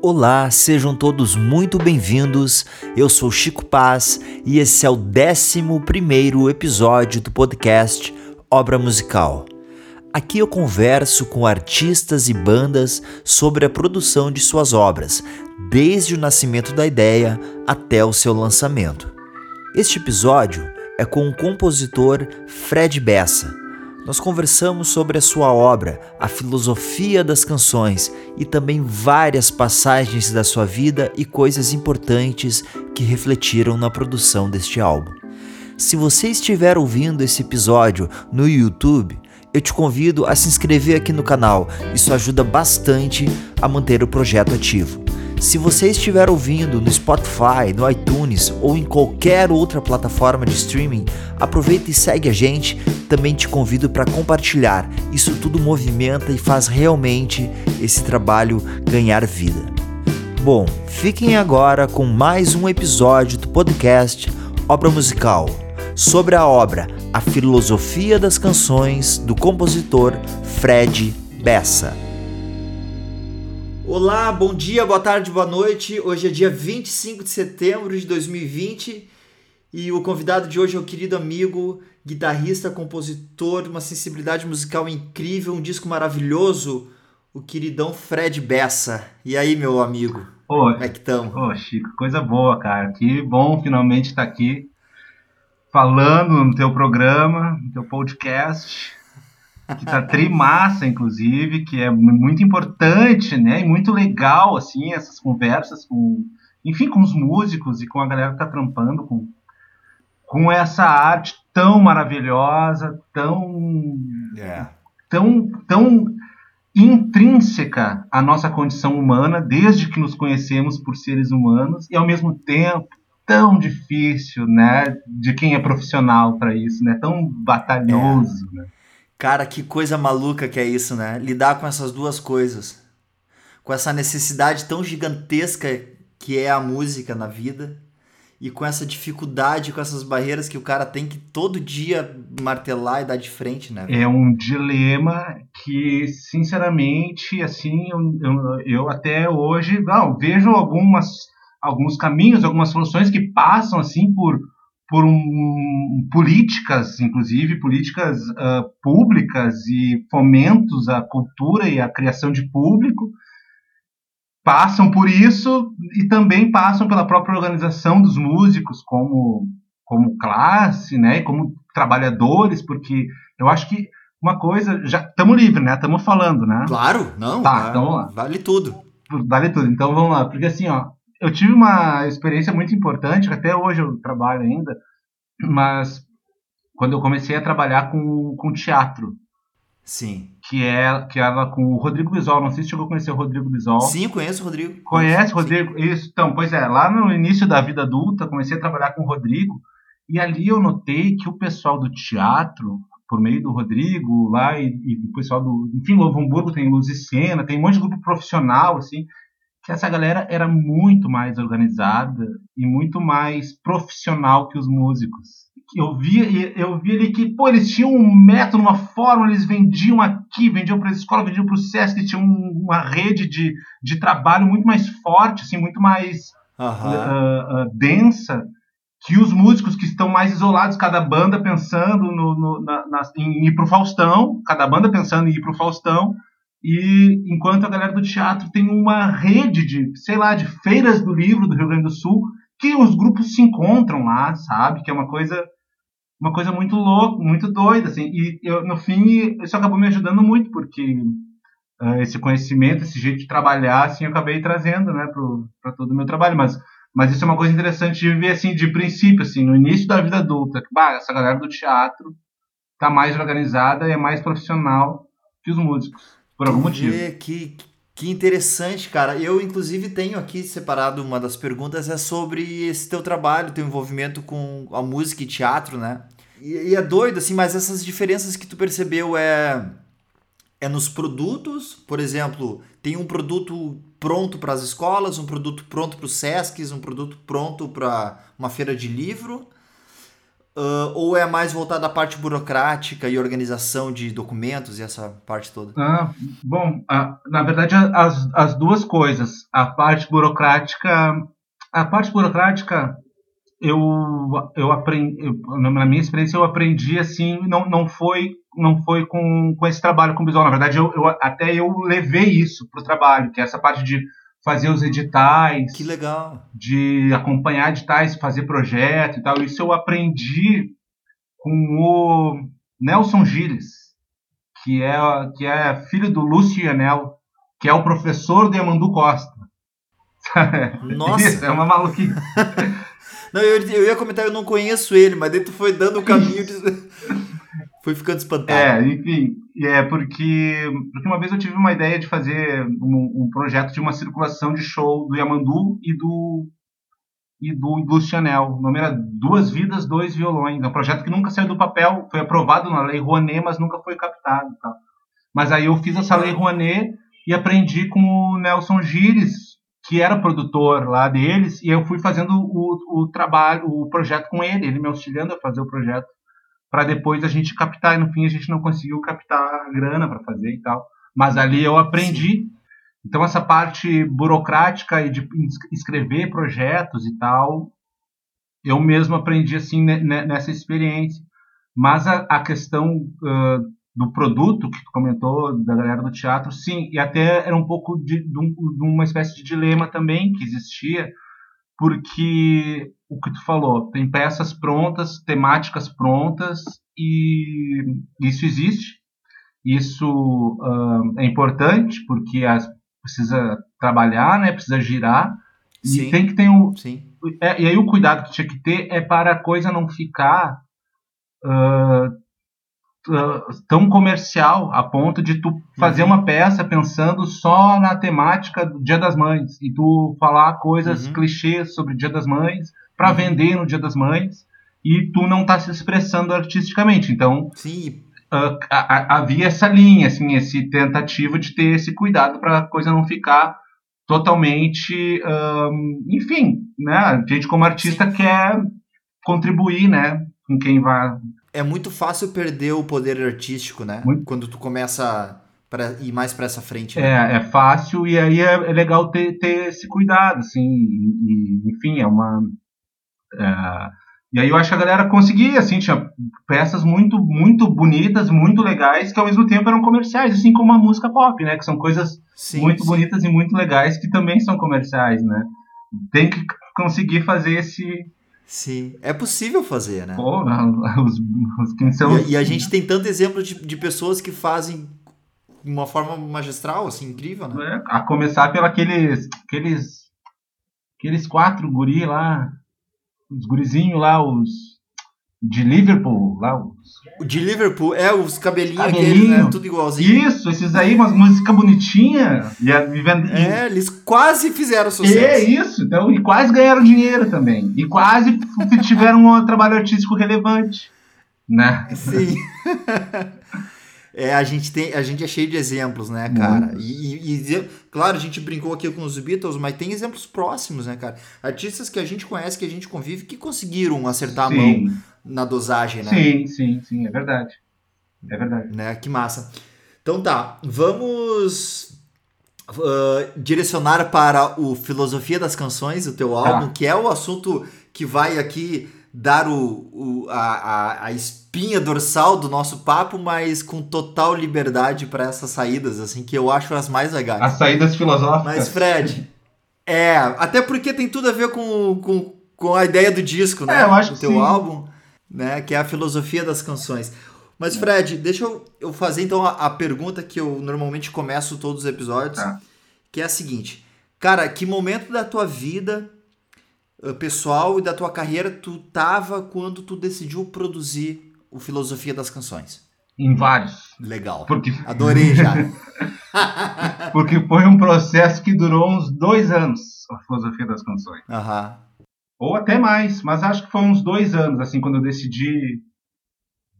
Olá, sejam todos muito bem-vindos. Eu sou Chico Paz e esse é o 11 episódio do podcast Obra Musical. Aqui eu converso com artistas e bandas sobre a produção de suas obras, desde o nascimento da ideia até o seu lançamento. Este episódio é com o compositor Fred Bessa nós conversamos sobre a sua obra, a filosofia das canções e também várias passagens da sua vida e coisas importantes que refletiram na produção deste álbum. Se você estiver ouvindo esse episódio no YouTube, eu te convido a se inscrever aqui no canal. Isso ajuda bastante a manter o projeto ativo. Se você estiver ouvindo no Spotify, no iTunes ou em qualquer outra plataforma de streaming, aproveita e segue a gente. Também te convido para compartilhar. Isso tudo movimenta e faz realmente esse trabalho ganhar vida. Bom, fiquem agora com mais um episódio do podcast Obra Musical, sobre a obra A Filosofia das Canções do compositor Fred Bessa. Olá, bom dia, boa tarde, boa noite. Hoje é dia 25 de setembro de 2020 e o convidado de hoje é o querido amigo, guitarrista, compositor, uma sensibilidade musical incrível, um disco maravilhoso, o queridão Fred Bessa. E aí, meu amigo? Ô, como é que estão? Ô, Chico, coisa boa, cara. Que bom finalmente estar aqui falando no teu programa, no teu podcast que tá trimassa, inclusive, que é muito importante, né? E muito legal, assim, essas conversas com, enfim, com os músicos e com a galera que tá trampando com, com essa arte tão maravilhosa, tão, yeah. tão, tão intrínseca à nossa condição humana, desde que nos conhecemos por seres humanos, e ao mesmo tempo tão difícil, né, de quem é profissional para isso, né, tão batalhoso, é. né? Cara, que coisa maluca que é isso, né? Lidar com essas duas coisas. Com essa necessidade tão gigantesca que é a música na vida e com essa dificuldade, com essas barreiras que o cara tem que todo dia martelar e dar de frente, né? É um dilema que, sinceramente, assim, eu, eu, eu até hoje não, vejo algumas, alguns caminhos, algumas soluções que passam assim por por um, políticas, inclusive políticas uh, públicas e fomentos à cultura e à criação de público, passam por isso e também passam pela própria organização dos músicos como como classe, né, como trabalhadores, porque eu acho que uma coisa já estamos livres, né? Estamos falando, né? Claro, não. Tá, então vamos lá. Vale tudo. Vale tudo. Então vamos lá, porque assim, ó, eu tive uma experiência muito importante, até hoje eu trabalho ainda, mas quando eu comecei a trabalhar com, com teatro. Sim. Que é que era com o Rodrigo Bisol. Não sei se chegou a conhecer o Rodrigo Bisol. Sim, conheço o Rodrigo. Conhece o Rodrigo? Sim. Isso. Então, pois é, lá no início da vida adulta, comecei a trabalhar com o Rodrigo. E ali eu notei que o pessoal do teatro, por meio do Rodrigo, lá, e, e o pessoal do. Enfim, Novo Hamburgo tem Luz e Cena, tem um monte de grupo profissional, assim que essa galera era muito mais organizada e muito mais profissional que os músicos. Eu via, eu via ali que, pô, eles tinham um método, uma forma, eles vendiam aqui, vendiam para a escola, vendiam para o SESC, tinham uma rede de, de trabalho muito mais forte, assim, muito mais uh, uh, densa que os músicos que estão mais isolados, cada banda pensando no, no, na, na, em ir para o Faustão, cada banda pensando em ir para o Faustão, e enquanto a galera do teatro tem uma rede de, sei lá, de feiras do livro do Rio Grande do Sul, que os grupos se encontram lá, sabe? Que é uma coisa uma coisa muito louca, muito doida, assim. E eu, no fim, isso acabou me ajudando muito, porque uh, esse conhecimento, esse jeito de trabalhar, assim, eu acabei trazendo, né, para todo o meu trabalho. Mas, mas isso é uma coisa interessante de ver, assim, de princípio, assim, no início da vida adulta. Que, bah, essa galera do teatro tá mais organizada e é mais profissional que os músicos por algum motivo. Que, que interessante, cara. Eu, inclusive, tenho aqui separado uma das perguntas, é sobre esse teu trabalho, teu envolvimento com a música e teatro, né? E, e é doido, assim, mas essas diferenças que tu percebeu é. É nos produtos, por exemplo, tem um produto pronto para as escolas, um produto pronto para os SESCs, um produto pronto para uma feira de livro, Uh, ou é mais voltado à parte burocrática e organização de documentos e essa parte toda? Ah, bom, na verdade as, as duas coisas. A parte burocrática, a parte burocrática eu eu aprendi na minha experiência eu aprendi assim não, não foi não foi com, com esse trabalho com visual na verdade eu, eu até eu levei isso para o trabalho que é essa parte de fazer os editais. Que legal. De acompanhar editais, fazer projeto e tal. Isso eu aprendi com o Nelson Gilles, que é, que é filho do Lúcio Yanel, que é o professor de Amandu Costa. Nossa! Isso, é uma maluquice. não, eu, eu ia comentar, eu não conheço ele, mas daí tu foi dando o caminho de... Fui ficando espantado. É, enfim, é porque, porque uma vez eu tive uma ideia de fazer um, um projeto de uma circulação de show do Yamandu e do e do, do Chanel. O nome era Duas Vidas, Dois Violões. É um projeto que nunca saiu do papel, foi aprovado na Lei Rouanet, mas nunca foi captado. Tá? Mas aí eu fiz essa Lei Rouanet e aprendi com o Nelson Gires, que era produtor lá deles, e eu fui fazendo o, o trabalho, o projeto com ele, ele me auxiliando a fazer o projeto para depois a gente captar. E no fim a gente não conseguiu captar a grana para fazer e tal. Mas ali eu aprendi. Sim. Então essa parte burocrática e de escrever projetos e tal, eu mesmo aprendi assim nessa experiência. Mas a, a questão uh, do produto que tu comentou da galera do teatro, sim, e até era um pouco de, de, um, de uma espécie de dilema também que existia, porque o que tu falou, tem peças prontas, temáticas prontas e isso existe. Isso uh, é importante porque as, precisa trabalhar, né? Precisa girar Sim. e tem que ter um. Sim. É, e aí o cuidado que tinha que ter é para a coisa não ficar uh, tão comercial a ponto de tu fazer uhum. uma peça pensando só na temática do Dia das Mães e tu falar coisas uhum. clichês sobre o Dia das Mães para vender no Dia das Mães e tu não tá se expressando artisticamente. Então, Sim. Uh, havia essa linha, assim, esse tentativa de ter esse cuidado para a coisa não ficar totalmente, um, enfim, né? A gente como artista Sim. quer contribuir, né, com quem vai é muito fácil perder o poder artístico, né? Muito. Quando tu começa a ir mais para essa frente. Né? É, é fácil e aí é, é, legal ter, ter esse cuidado, assim. E, enfim, é uma. É, e aí eu acho que a galera conseguia, assim, tinha peças muito, muito bonitas, muito legais, que ao mesmo tempo eram comerciais, assim como a música pop, né? Que são coisas sim, muito sim. bonitas e muito legais que também são comerciais, né? Tem que conseguir fazer esse, Sim, é possível fazer, né? Pô, os, os, são e, e, a gente tem tanto exemplo de, de pessoas que fazem de uma forma magistral, assim, incrível, né? É, a começar pelos aqueles, aqueles, aqueles quatro guri lá, os gurizinhos lá, os de Liverpool, lá os... De Liverpool, é, os cabelinhos Cabelinho. aqueles, né? Tudo igualzinho. Isso, esses aí, umas músicas bonitinhas. E, e, é, eles quase fizeram sucesso. É isso, então, e quase ganharam dinheiro também. E quase tiveram um trabalho artístico relevante. Né? Sim. É, a gente tem, a gente é cheio de exemplos, né, cara? E, e, e, claro, a gente brincou aqui com os Beatles, mas tem exemplos próximos, né, cara? Artistas que a gente conhece, que a gente convive, que conseguiram acertar sim. a mão na dosagem, né? Sim, sim, sim, é verdade. É verdade. Né? Que massa. Então tá, vamos uh, direcionar para o Filosofia das Canções, o teu tá. álbum, que é o assunto que vai aqui dar o, o a, a, espinha dorsal do nosso papo, mas com total liberdade para essas saídas, assim, que eu acho as mais legais. As saídas filosóficas. Mas, Fred, é, até porque tem tudo a ver com, com, com a ideia do disco, né? É, eu acho do teu sim. álbum, né? Que é a filosofia das canções. Mas, Fred, deixa eu, eu fazer então a, a, pergunta que eu normalmente começo todos os episódios, tá. que é a seguinte. Cara, que momento da tua vida pessoal e da tua carreira tu tava quando tu decidiu produzir o Filosofia das Canções? Em vários. Legal. Porque... Adorei já. Porque foi um processo que durou uns dois anos, a Filosofia das Canções. Aham. Ou até mais, mas acho que foi uns dois anos, assim, quando eu decidi.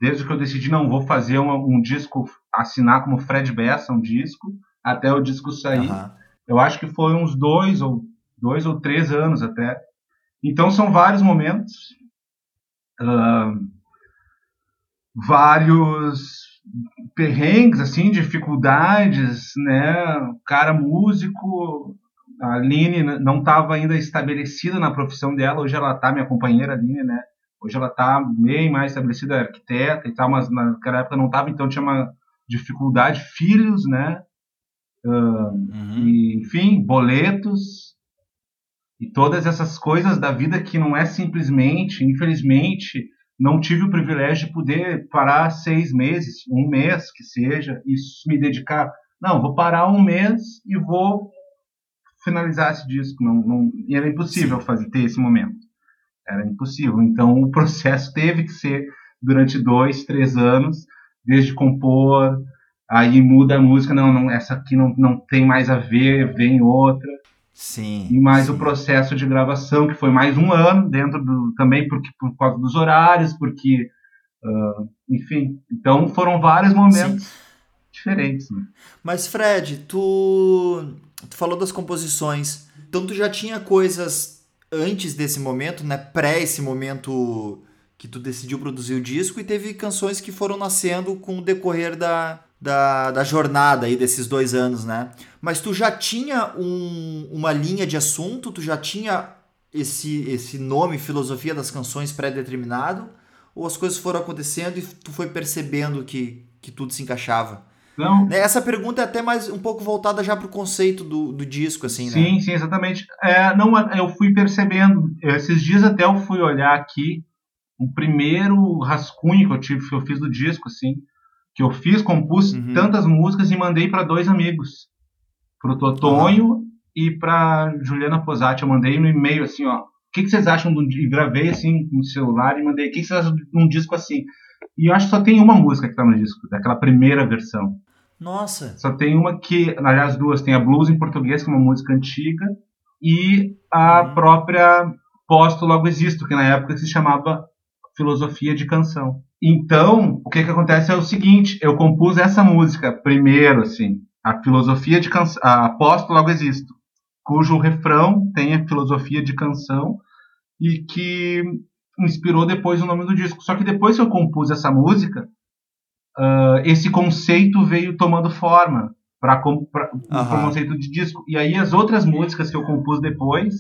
Desde que eu decidi, não, vou fazer um, um disco, assinar como Fred Bessa um disco, até o disco sair. Uhum. Eu acho que foi uns dois ou dois ou três anos até então são vários momentos. uh, vários perrengues, assim, dificuldades, né? O cara músico, a Aline não estava ainda estabelecida na profissão dela, hoje ela está, minha companheira Aline, né? Hoje ela está bem mais estabelecida, arquiteta e tal, mas naquela época não estava, então tinha uma dificuldade, filhos, né? Uh, uhum. e, enfim, boletos e todas essas coisas da vida que não é simplesmente, infelizmente, não tive o privilégio de poder parar seis meses, um mês que seja, e me dedicar. Não, vou parar um mês e vou finalizar esse disco. Não, não era impossível fazer ter esse momento. Era impossível. Então o processo teve que ser durante dois, três anos, desde compor, aí muda a música, não, não essa aqui não, não tem mais a ver, vem outra. Sim. E mais sim. o processo de gravação, que foi mais um ano, dentro do. também porque, por causa dos horários, porque. Uh, enfim. Então foram vários momentos sim. diferentes. Né? Mas, Fred, tu, tu falou das composições. Então tu já tinha coisas antes desse momento, né? Pré esse momento que tu decidiu produzir o disco, e teve canções que foram nascendo com o decorrer da, da, da jornada aí desses dois anos, né? Mas tu já tinha um, uma linha de assunto, tu já tinha esse, esse nome, filosofia das canções pré-determinado, ou as coisas foram acontecendo e tu foi percebendo que, que tudo se encaixava? Não. Né, essa pergunta é até mais um pouco voltada já para o conceito do, do disco, assim, sim, né? Sim, exatamente. É, não, eu fui percebendo. Esses dias até eu fui olhar aqui o primeiro rascunho que eu tive, que eu fiz do disco, assim que eu fiz, compus uhum. tantas músicas e mandei para dois amigos, pro Totonho uhum. e para Juliana Posati. Eu mandei no e-mail assim, ó, o que, que vocês acham de um e gravei assim no celular e mandei, o que, que vocês acham de um disco assim? E eu acho que só tem uma música que tá no disco, daquela primeira versão. Nossa. Só tem uma que, aliás, duas, tem a Blues em português, que é uma música antiga, e a uhum. própria Posto Logo Existo, que na época se chamava Filosofia de Canção. Então, o que que acontece é o seguinte, eu compus essa música primeiro, assim, a filosofia de canção, aposto logo existo, cujo refrão tem a filosofia de canção e que inspirou depois o nome do disco. Só que depois que eu compus essa música, uh, esse conceito veio tomando forma para o conceito de disco. E aí as outras músicas que eu compus depois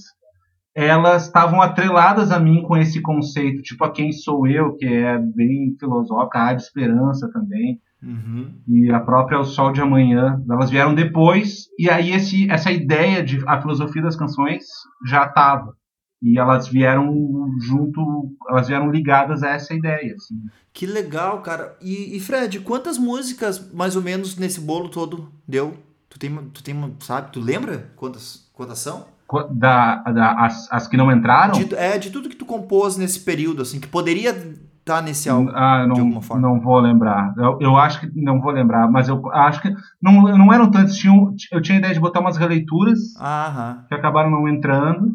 elas estavam atreladas a mim com esse conceito, tipo a Quem Sou Eu, que é bem filosófica, a de Esperança também, uhum. e a própria O Sol de Amanhã, elas vieram depois, e aí esse, essa ideia de a filosofia das canções já estava. E elas vieram junto, elas vieram ligadas a essa ideia. Assim. Que legal, cara. E, e Fred, quantas músicas mais ou menos nesse bolo todo deu? Tu tem, tu tem, sabe, tu lembra quantas, quantas são? Da, da as, as, que não entraram? De, é, de tudo que tu compôs nesse período, assim, que poderia estar nesse álbum ah, não, de alguma forma. Não vou lembrar. Eu, eu acho que não vou lembrar, mas eu acho que não, não eram tantos. Tinham, eu tinha a ideia de botar umas releituras que acabaram não entrando.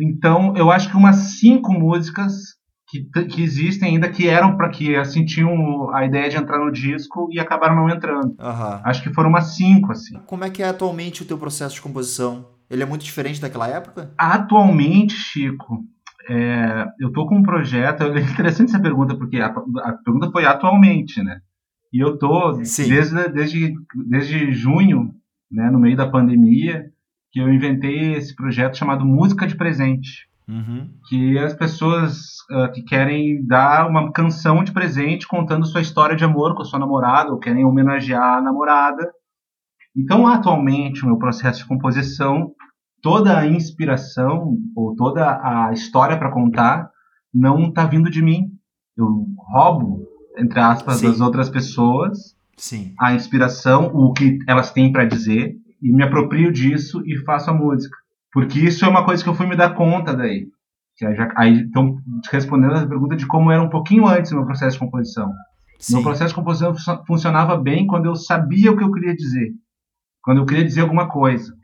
Então, eu acho que umas cinco músicas que, que existem ainda que eram para que assim tinham a ideia de entrar no disco e acabaram não entrando. Uhum. Acho que foram umas cinco assim. Como é que é atualmente o teu processo de composição? Ele é muito diferente daquela época? Atualmente, Chico, é, eu tô com um projeto. É interessante essa pergunta, porque a, a pergunta foi atualmente, né? E eu tô desde, desde, desde junho, né, no meio da pandemia, que eu inventei esse projeto chamado Música de Presente. Uhum. Que as pessoas uh, que querem dar uma canção de presente contando sua história de amor com a sua namorada, ou querem homenagear a namorada, então, atualmente, o meu processo de composição, toda a inspiração ou toda a história para contar não está vindo de mim. Eu roubo, entre aspas, Sim. das outras pessoas Sim. a inspiração, o que elas têm para dizer, e me aproprio disso e faço a música. Porque isso é uma coisa que eu fui me dar conta daí. Que já, aí, então, respondendo a pergunta de como era um pouquinho antes o meu processo de composição. Sim. Meu processo de composição funcionava bem quando eu sabia o que eu queria dizer. Quando eu queria dizer alguma coisa.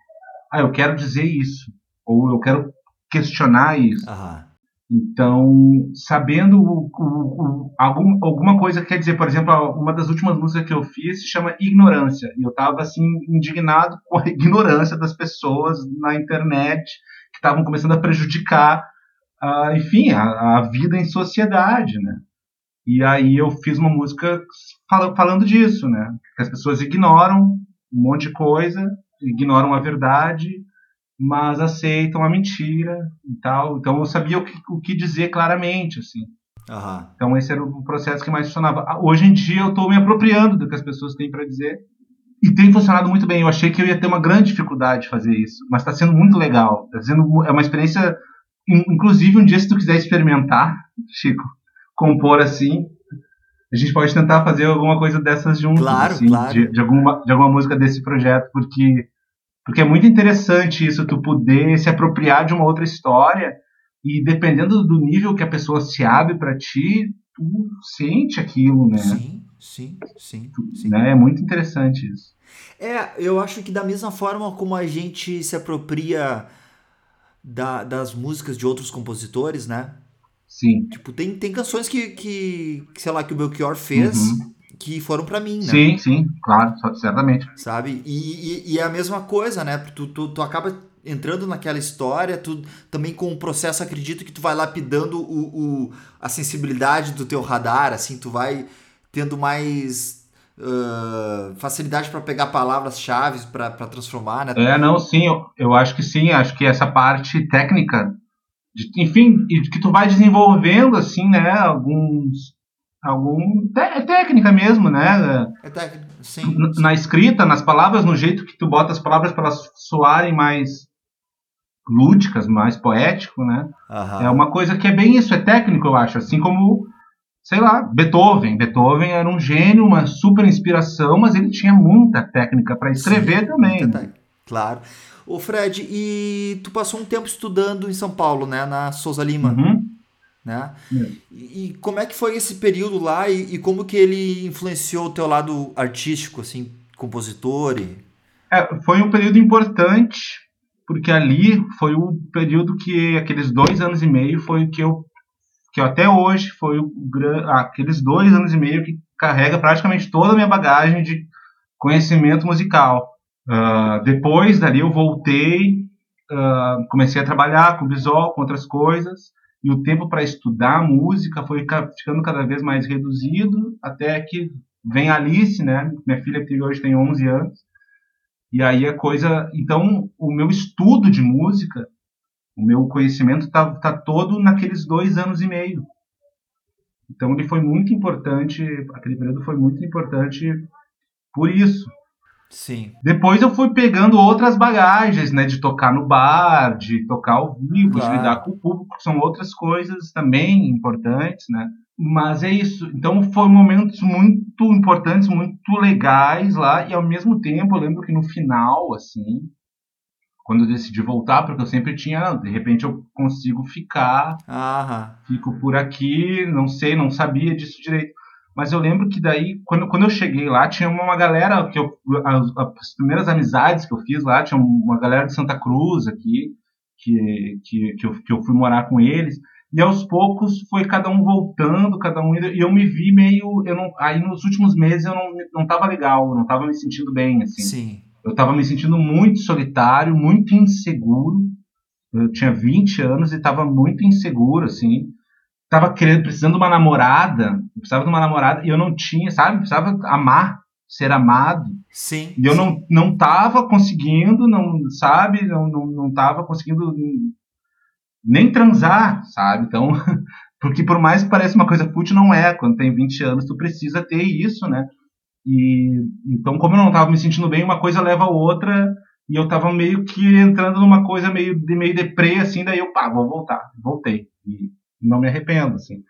Ah, eu quero dizer isso. Ou eu quero questionar isso. Então, sabendo o, o, o, algum, alguma coisa que quer dizer, por exemplo, uma das últimas músicas que eu fiz se chama Ignorância. E eu estava assim, indignado com a ignorância das pessoas na internet que estavam começando a prejudicar uh, enfim, a, a, vida em sociedade, né? E aí eu fiz uma música fal falando disso, né? Que as pessoas ignoram um monte de coisa, ignoram a verdade, mas aceitam a mentira e tal. Então eu sabia o que, o que dizer claramente, assim. Uhum. Então esse era o processo que mais funcionava. Hoje em dia eu estou me apropriando do que as pessoas têm para dizer e tem funcionado muito bem. Eu achei que eu ia ter uma grande dificuldade de fazer isso, mas está sendo muito legal. Tá sendo é uma experiência, inclusive um dia se tu quiser experimentar, Chico, compor assim, a gente pode tentar fazer alguma coisa dessas juntos, claro, assim, claro. De, de, alguma de alguma música desse projeto, porque porque é muito interessante isso, tu poder se apropriar de uma outra história e dependendo do nível que a pessoa se abre para ti, tu sente aquilo, né? Sim, sim, sim, sim. Né? É muito interessante isso. É, eu acho que da mesma forma como a gente se apropria da, das músicas de outros compositores, né? Sim. Tipo, tem, tem canções que, que, sei lá, que o Belchior fez uhum. que foram para mim, né? Sim, sim, claro, certamente. Sabe? E, e, e, é a mesma coisa, né? Tu, tu, tu acaba entrando naquela história, tu também com o processo acredito que tu vai lapidando o, o, a sensibilidade do teu radar, assim, tu vai tendo mais uh, facilidade para pegar palavras-chave para transformar, né? É, não, sim, eu, eu acho que sim, acho que essa parte técnica, de, enfim, que tu vai desenvolvendo, assim, né, alguns algum é técnica mesmo, né? É técnica, sim, Na escrita, nas palavras, no jeito que tu bota as palavras para elas soarem mais lúdicas, mais poético, né? Uhum. É uma coisa que é bem isso, é técnico, eu acho. Assim como, sei lá, Beethoven. Beethoven era um gênio, uma super inspiração, mas ele tinha muita técnica para escrever Sim, também. Né? Claro. Ô Fred, e tu passou um tempo estudando em São Paulo, né? Na Souza Lima. Uhum. Né? É. E, como é que foi esse período lá e, e, como que ele influenciou o teu lado artístico, assim, compositor? E... É, foi um período importante porque ali foi o período que aqueles dois anos e meio foi o que eu que até hoje foi o, aqueles dois anos e meio que carrega praticamente toda a minha bagagem de conhecimento musical. Uh, depois dali eu voltei, uh, comecei a trabalhar com visual, com outras coisas, e o tempo para estudar música foi ficando cada vez mais reduzido, até que vem a Alice, né, minha filha que hoje tem 11 anos, e aí a coisa. Então, o meu estudo de música, o meu conhecimento está tá todo naqueles dois anos e meio. Então, ele foi muito importante. Aquele período foi muito importante por isso. Sim. Depois eu fui pegando outras bagagens, né? De tocar no bar, de tocar ao vivo, claro. de lidar com o público, são outras coisas também importantes, né? Mas é isso. Então foram momentos muito importantes, muito legais lá, e ao mesmo tempo eu lembro que no final, assim, quando eu decidi voltar, porque eu sempre tinha, de repente eu consigo ficar, Aham. fico por aqui, não sei, não sabia disso direito. Mas eu lembro que daí, quando, quando eu cheguei lá, tinha uma galera, que eu, as, as primeiras amizades que eu fiz lá, tinha uma galera de Santa Cruz aqui, que, que, que, eu, que eu fui morar com eles. E aos poucos foi cada um voltando, cada um indo, e eu me vi meio, eu não, aí nos últimos meses eu não não tava legal, não tava me sentindo bem assim. Sim. Eu tava me sentindo muito solitário, muito inseguro. Eu tinha 20 anos e tava muito inseguro assim. Tava querendo, precisando de uma namorada, precisava de uma namorada e eu não tinha, sabe? Precisava amar, ser amado. Sim. E eu sim. não não tava conseguindo, não, sabe? Não não, não tava conseguindo nem transar, sabe? Então, porque por mais que pareça uma coisa fútil, não é. Quando tem 20 anos, tu precisa ter isso, né? E então, como eu não estava me sentindo bem, uma coisa leva a outra, e eu estava meio que entrando numa coisa meio de meio deprê assim, daí eu, pá, vou voltar. Voltei. E não me arrependo, assim.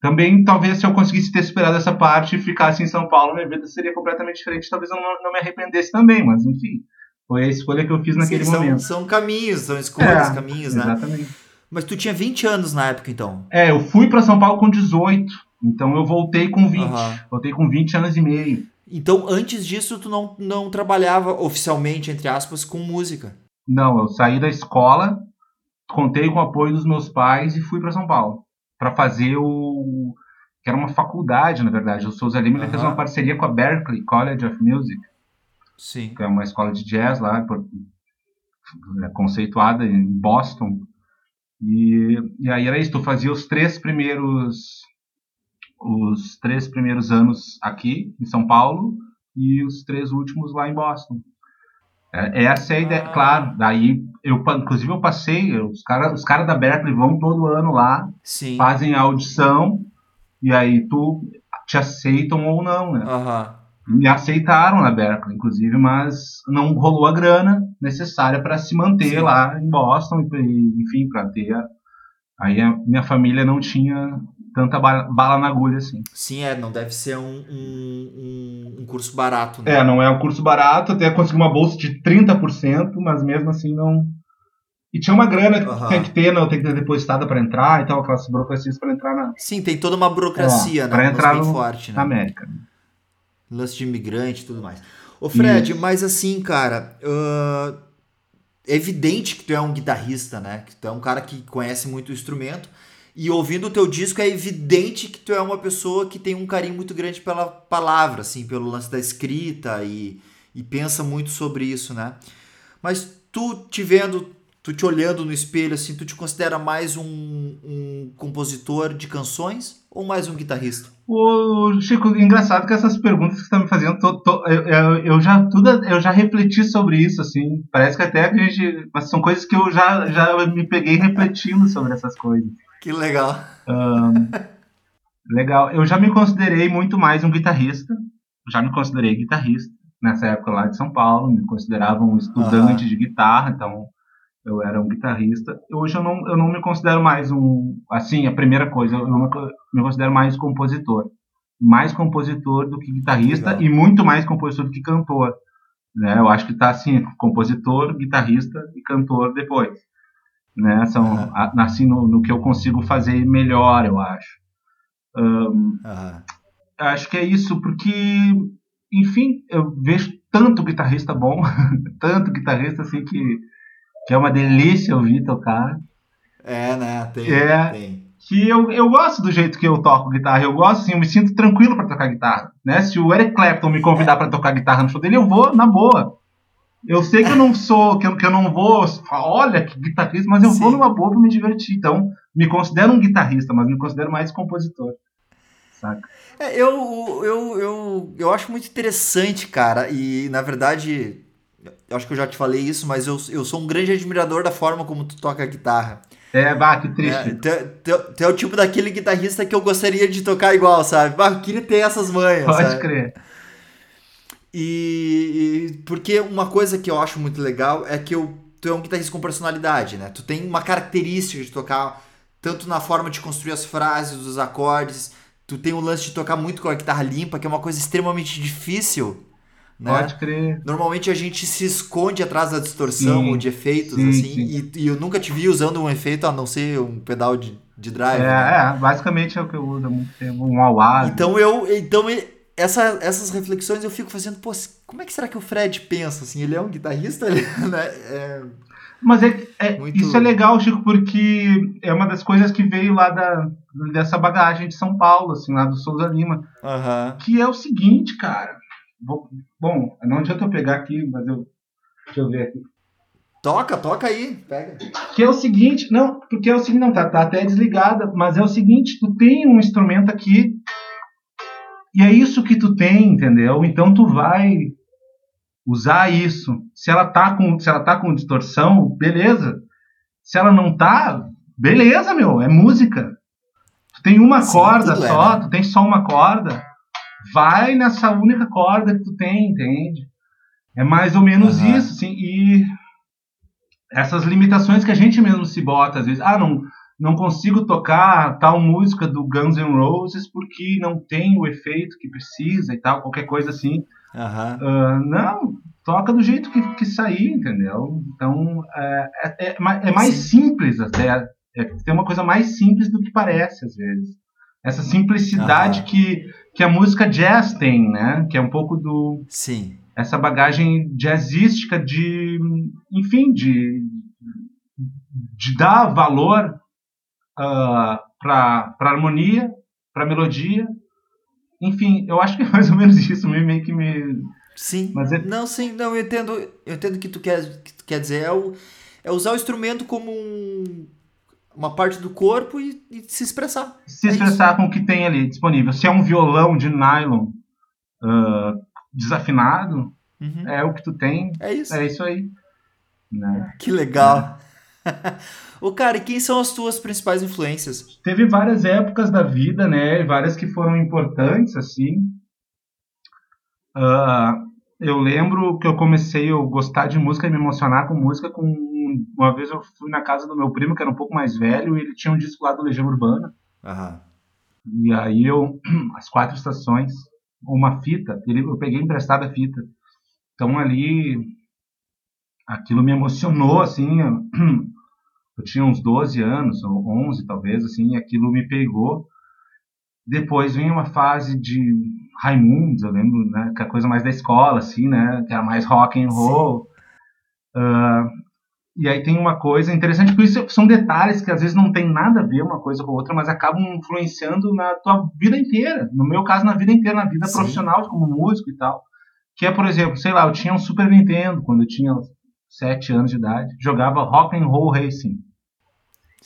Também, talvez, se eu conseguisse ter superado essa parte e ficasse em São Paulo, minha vida seria completamente diferente. Talvez eu não, não me arrependesse também, mas enfim. Foi a escolha que eu fiz naquele Sim, são, momento. São caminhos, são escolhas, É, caminhos, né? Exatamente. Mas tu tinha 20 anos na época, então. É, eu fui para São Paulo com 18. Então eu voltei com 20. Aham. Voltei com 20 anos e meio. Então, antes disso, tu não, não trabalhava oficialmente, entre aspas, com música. Não, eu saí da escola, contei com o apoio dos meus pais e fui para São Paulo para fazer o que era uma faculdade, na verdade. O Souza Lima ele fez uma parceria com a Berklee College of Music, Sim. que é uma escola de jazz lá, é conceituada em Boston. E, e aí era isso, tu fazia os três primeiros os três primeiros anos aqui em São Paulo e os três últimos lá em Boston. É, essa é a ideia, ah. claro. Daí eu, inclusive, eu passei. Os caras os cara da Berkeley vão todo ano lá, Sim. fazem a audição e aí tu te aceitam ou não, né? Uhum. Me aceitaram na Berkeley, inclusive, mas não rolou a grana necessária para se manter Sim. lá em Boston, enfim, para ter. Aí a minha família não tinha tanta bala na agulha assim. Sim, é, não deve ser um, um, um curso barato, né? É, não é um curso barato, até consegui uma bolsa de 30%, mas mesmo assim não. E tinha uma grana que uhum. tem que ter, não, tem que ter depositada para entrar e tal, aquelas burocracias para entrar na. Sim, tem toda uma burocracia, é, né? Para entrar no, forte, né? na América. Lance de imigrante e tudo mais. Ô Fred, Isso. mas assim, cara, uh, é evidente que tu é um guitarrista, né? Que tu é um cara que conhece muito o instrumento. E ouvindo o teu disco é evidente que tu é uma pessoa que tem um carinho muito grande pela palavra, assim, pelo lance da escrita e, e pensa muito sobre isso, né? Mas tu te vendo, tu te olhando no espelho, assim, tu te considera mais um, um compositor de canções ou mais um guitarrista? O Chico, engraçado que essas perguntas que você está me fazendo, tô, tô, eu, eu, já tudo, eu já refleti sobre isso, assim. Parece que até a gente, mas são coisas que eu já, já me peguei refletindo sobre essas coisas. Que legal. Um, legal. Eu já me considerei muito mais um guitarrista. Já me considerei guitarrista nessa época lá de São Paulo. Me considerava um estudante uhum. de guitarra, então eu era um guitarrista. Hoje eu não, eu não me considero mais um. Assim, a primeira coisa, eu me considero mais compositor. Mais compositor do que guitarrista legal. e muito mais compositor do que cantor. Né? Eu acho que está assim: compositor, guitarrista e cantor depois né? São uhum. assim no, no, que eu consigo fazer melhor, eu acho. Um, uhum. Acho que é isso, porque, enfim, eu vejo tanto guitarrista bom, tanto guitarrista assim que, que é uma delícia ouvir tocar. É, né? Tem, é, tem. Que eu, eu gosto do jeito que eu toco guitarra, eu gosto, assim, eu me sinto tranquilo para tocar guitarra, né? Se o Eric Clapton me convidar para tocar guitarra no show dele, eu vou na boa. Eu sei que eu não sou, que eu, que eu não vou, olha que guitarrista, mas eu Sim. vou numa boa pra me divertir. Então, me considero um guitarrista, mas me considero mais compositor. Saca? É, eu, eu, eu, eu acho muito interessante, cara, e na verdade, eu acho que eu já te falei isso, mas eu, eu sou um grande admirador da forma como tu toca a guitarra. É, bah, que triste. É, tu, tu, tu, é o tipo daquele guitarrista que eu gostaria de tocar igual, sabe? Bah, eu queria ter essas manhas. Pode sabe? crer. E, e, porque uma coisa que eu acho muito legal é que eu, tu é um guitarrista com personalidade, né? Tu tem uma característica de tocar tanto na forma de construir as frases, os acordes. Tu tem o lance de tocar muito com a guitarra limpa, que é uma coisa extremamente difícil. Né? Pode crer. Normalmente a gente se esconde atrás da distorção sim, ou de efeitos, sim, assim. Sim. E, e, eu nunca te vi usando um efeito a não ser um pedal de, de drive. É, né? é basicamente é o que eu uso há muito tempo, um wah Então eu. Então essa, essas reflexões eu fico fazendo, pô, como é que será que o Fred pensa? Assim, ele é um guitarrista, ele, né? É... Mas é, é Muito... isso é legal, Chico, porque é uma das coisas que veio lá da, dessa bagagem de São Paulo, assim, lá do Souza Lima. Uhum. Que é o seguinte, cara. Bom, não adianta eu pegar aqui, mas eu. Deixa eu ver aqui. Toca, toca aí, pega. Que é o seguinte, não, porque é o seguinte, não, tá, tá até desligada, mas é o seguinte, tu tem um instrumento aqui e é isso que tu tem, entendeu? Então tu vai usar isso. Se ela tá com, se ela tá com distorção, beleza. Se ela não tá, beleza, meu, é música. Tu tem uma Sim, corda só, é, né? tu tem só uma corda. Vai nessa única corda que tu tem, entende? É mais ou menos uhum. isso, assim, e essas limitações que a gente mesmo se bota às vezes. Ah, não, não consigo tocar tal música do Guns N' Roses porque não tem o efeito que precisa e tal, qualquer coisa assim. Uhum. Uh, não, toca do jeito que, que sair, entendeu? Então é, é, é, é mais Sim. simples até. É, tem uma coisa mais simples do que parece às vezes. Essa simplicidade uhum. que, que a música jazz tem, né? Que é um pouco do. Sim. Essa bagagem jazzística de. Enfim, de, de dar valor uh, ah, para harmonia, para melodia. Enfim, eu acho que é mais ou menos isso, meio que me. Sim. Mas é... Não, sim, não, eu entendo, eu entendo que tu quer, que tu quer dizer. É, o, é usar o instrumento como um, uma parte do corpo e, e se expressar. Se É expressar com o que tem ali disponível. Se é um violão de nylon ah, desafinado, Uhum. é o que tu tem, É isso. é isso aí. Né? Que legal. Ô, cara, e quem são as tuas principais influências? Teve várias épocas da vida, né? Várias que foram importantes, assim. Ah, eu lembro que eu comecei a gostar de música e me emocionar com música com uma vez eu fui na casa do meu primo que era um pouco mais velho e ele tinha um disco lá do Legião Urbana Aham. e aí eu as quatro estações uma fita ele, eu peguei emprestada a fita então ali aquilo me emocionou assim eu, tinha uns 12 anos ou 11 talvez assim e aquilo me pegou depois vem uma fase de Raimundos, eu lembro, né, que é a coisa mais da escola, assim, né, que era mais rock and roll. Ah, e aí tem uma coisa interessante, porque isso são detalhes que às vezes não tem nada a ver uma coisa com a outra, mas acabam influenciando na tua vida inteira. No meu caso, na vida inteira, na vida Sim. profissional, como músico e tal. Que é, por exemplo, sei lá, eu tinha um Super Nintendo quando eu tinha sete anos de idade, jogava Rock and Roll Racing.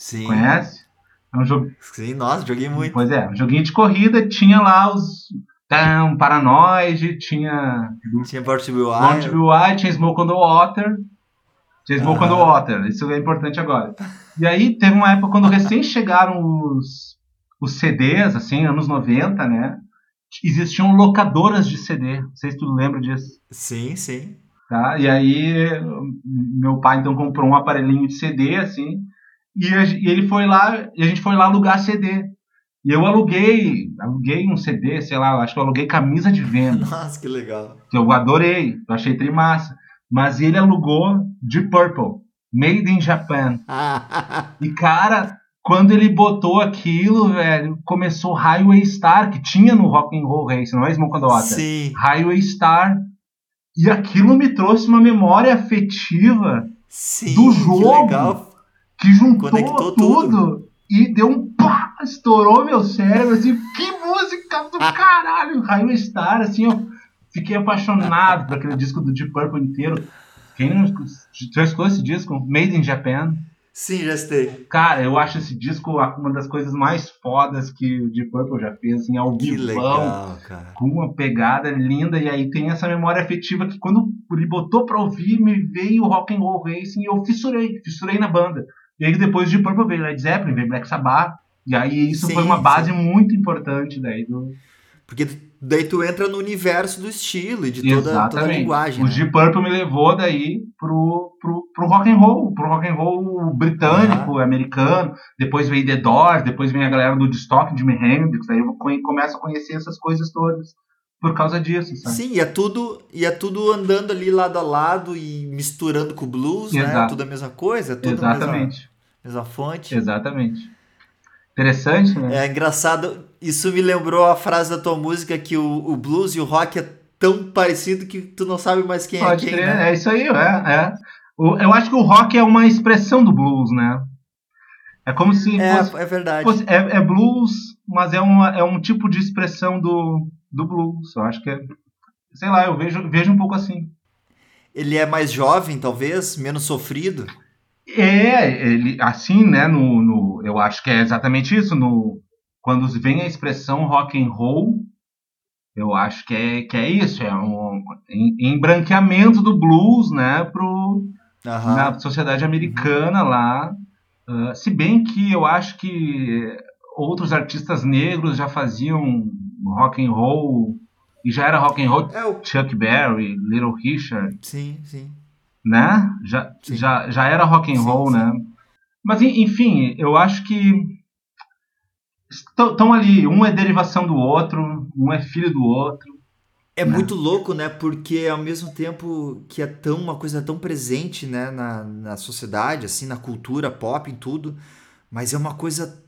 Sim. Conhece? É um jogo Sim, nossa, joguei muito. Pois é, um joguinho de corrida tinha lá os tam, Paranoid, tinha Tinha Portable Wire. Tinha Smoke on the Water, tinha Smoke on the. Water, isso é importante agora. E aí teve uma época quando recém chegaram os, os CDs, assim, anos 90, né? Existiam locadoras de CD, não sei se tu lembra disso. Sim, sim. Tá? E aí meu pai então comprou um aparelhinho de CD assim, e, a- e ele foi lá, e a gente foi lá alugar CD. E eu aluguei, aluguei um CD, sei lá, acho que eu aluguei camisa de venda, Nossa, que legal. que eu adorei, eu achei trimassa. Mas ele alugou de Purple, Made in Japan. E cara, quando ele botou aquilo, velho, começou Highway Star, que tinha no Rock and Roll Race, não é Smoke on the Water? Sim, Highway Star. E aquilo me trouxe uma memória afetiva sim. Do que jogo. legal. Que juntou Conectou tudo, tudo. e deu um pá, estourou meu cérebro, assim, que música do caralho, Highway Star, assim, eu fiquei apaixonado por aquele disco do Deep Purple inteiro. Quem não já escutou esse disco? Made in Japan. Sim, já sei. Cara, eu acho esse disco uma das coisas mais fodas que o Deep Purple já fez, assim, ao Que vivão com uma pegada linda e aí tem essa memória afetiva que quando ele botou pra ouvir me veio o Rock and Roll Racing e eu fissurei, fissurei na banda. E aí depois de Purple veio Led Zeppelin, veio Black Sabbath e aí isso Sim, foi uma base sim. muito importante daí do Porque daí tu entra no universo do estilo e de toda, toda a linguagem. O né? Deep Purple me levou daí pro, pro, pro rock and roll, pro rock and roll britânico, americano. Depois veio The Doors, depois vem a galera do Woodstock, Jimi Hendrix. Aí eu começo a conhecer essas coisas todas por causa disso, sabe? Sim, e é tudo, e é tudo andando ali lado a lado e misturando com o blues, né? Exato. Tudo a mesma coisa, tudo a mesma, Exatamente. mesma fonte. Exatamente. Interessante, né? É engraçado, isso me lembrou a frase da tua música que o, o blues e o rock é tão parecido que tu não sabe mais quem Pode é quem, crer, né? é isso aí, é, é. O- eu acho que o rock é uma expressão do blues, né? É como se É, fosse, é verdade. fosse- é, é blues, mas é, uma, é um tipo de expressão do, do blues. Eu acho que é, sei lá, eu vejo, vejo um pouco assim. Ele é mais jovem, talvez, menos sofrido. É, ele, assim, né, no, no, eu acho que é exatamente isso, no, quando vem a expressão rock and roll, eu acho que é, que é isso, é um em- embranqueamento do blues, né, pro, Aham. na sociedade americana lá, ah, se bem que eu acho que outros artistas negros já faziam rock and roll, e já era rock and roll, É o. Chuck Berry, Little Richard, Sim, sim. né? Já, Sim. já, já era rock and Sim, roll, sim. né? Mas en- enfim, eu acho que estão ali, um é derivação do outro, um é filho do outro. É Né? muito louco, né? Porque ao mesmo tempo que é tão uma coisa tão presente, né, na, na sociedade, assim, na cultura pop, em tudo, mas é uma coisa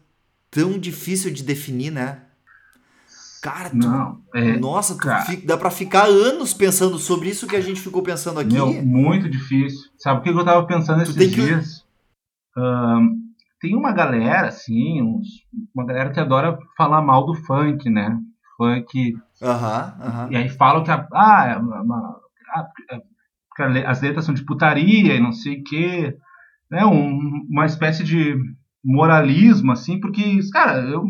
tão difícil de definir, né? Cara, tu, Não, é nossa, cara. fi- dá pra ficar anos pensando sobre isso que a gente ficou pensando aqui. meu, muito difícil. Sabe o que eu tava pensando esses tem que- dias? Ahn, tem uma galera, assim, uns- uma galera que adora falar mal do funk, né? Funk Aham, aham. E aí falam que a, ah, é uma- a as letras são de putaria e não sei o quê. Né? Um- uma espécie de moralismo, assim, porque, cara, eu.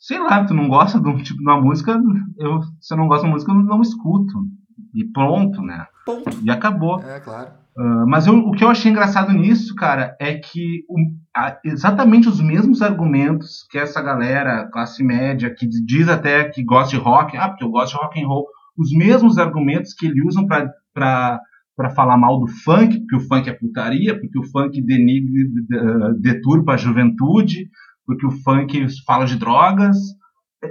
Sei lá, tu não gosta de um tipo de uma música, eu, se eu não gosto de uma música, eu não escuto. E pronto, né? Ponto. E acabou. É, claro. Uh, mas eu, o que eu achei engraçado nisso, cara, é que o, a, exatamente os mesmos argumentos que essa galera, classe média, que diz até que gosta de rock, ah, porque eu gosto de rock and roll, os mesmos argumentos que ele usam para falar mal do funk, porque o funk é putaria, porque o funk denigre, deturpa a juventude, porque o funk fala de drogas,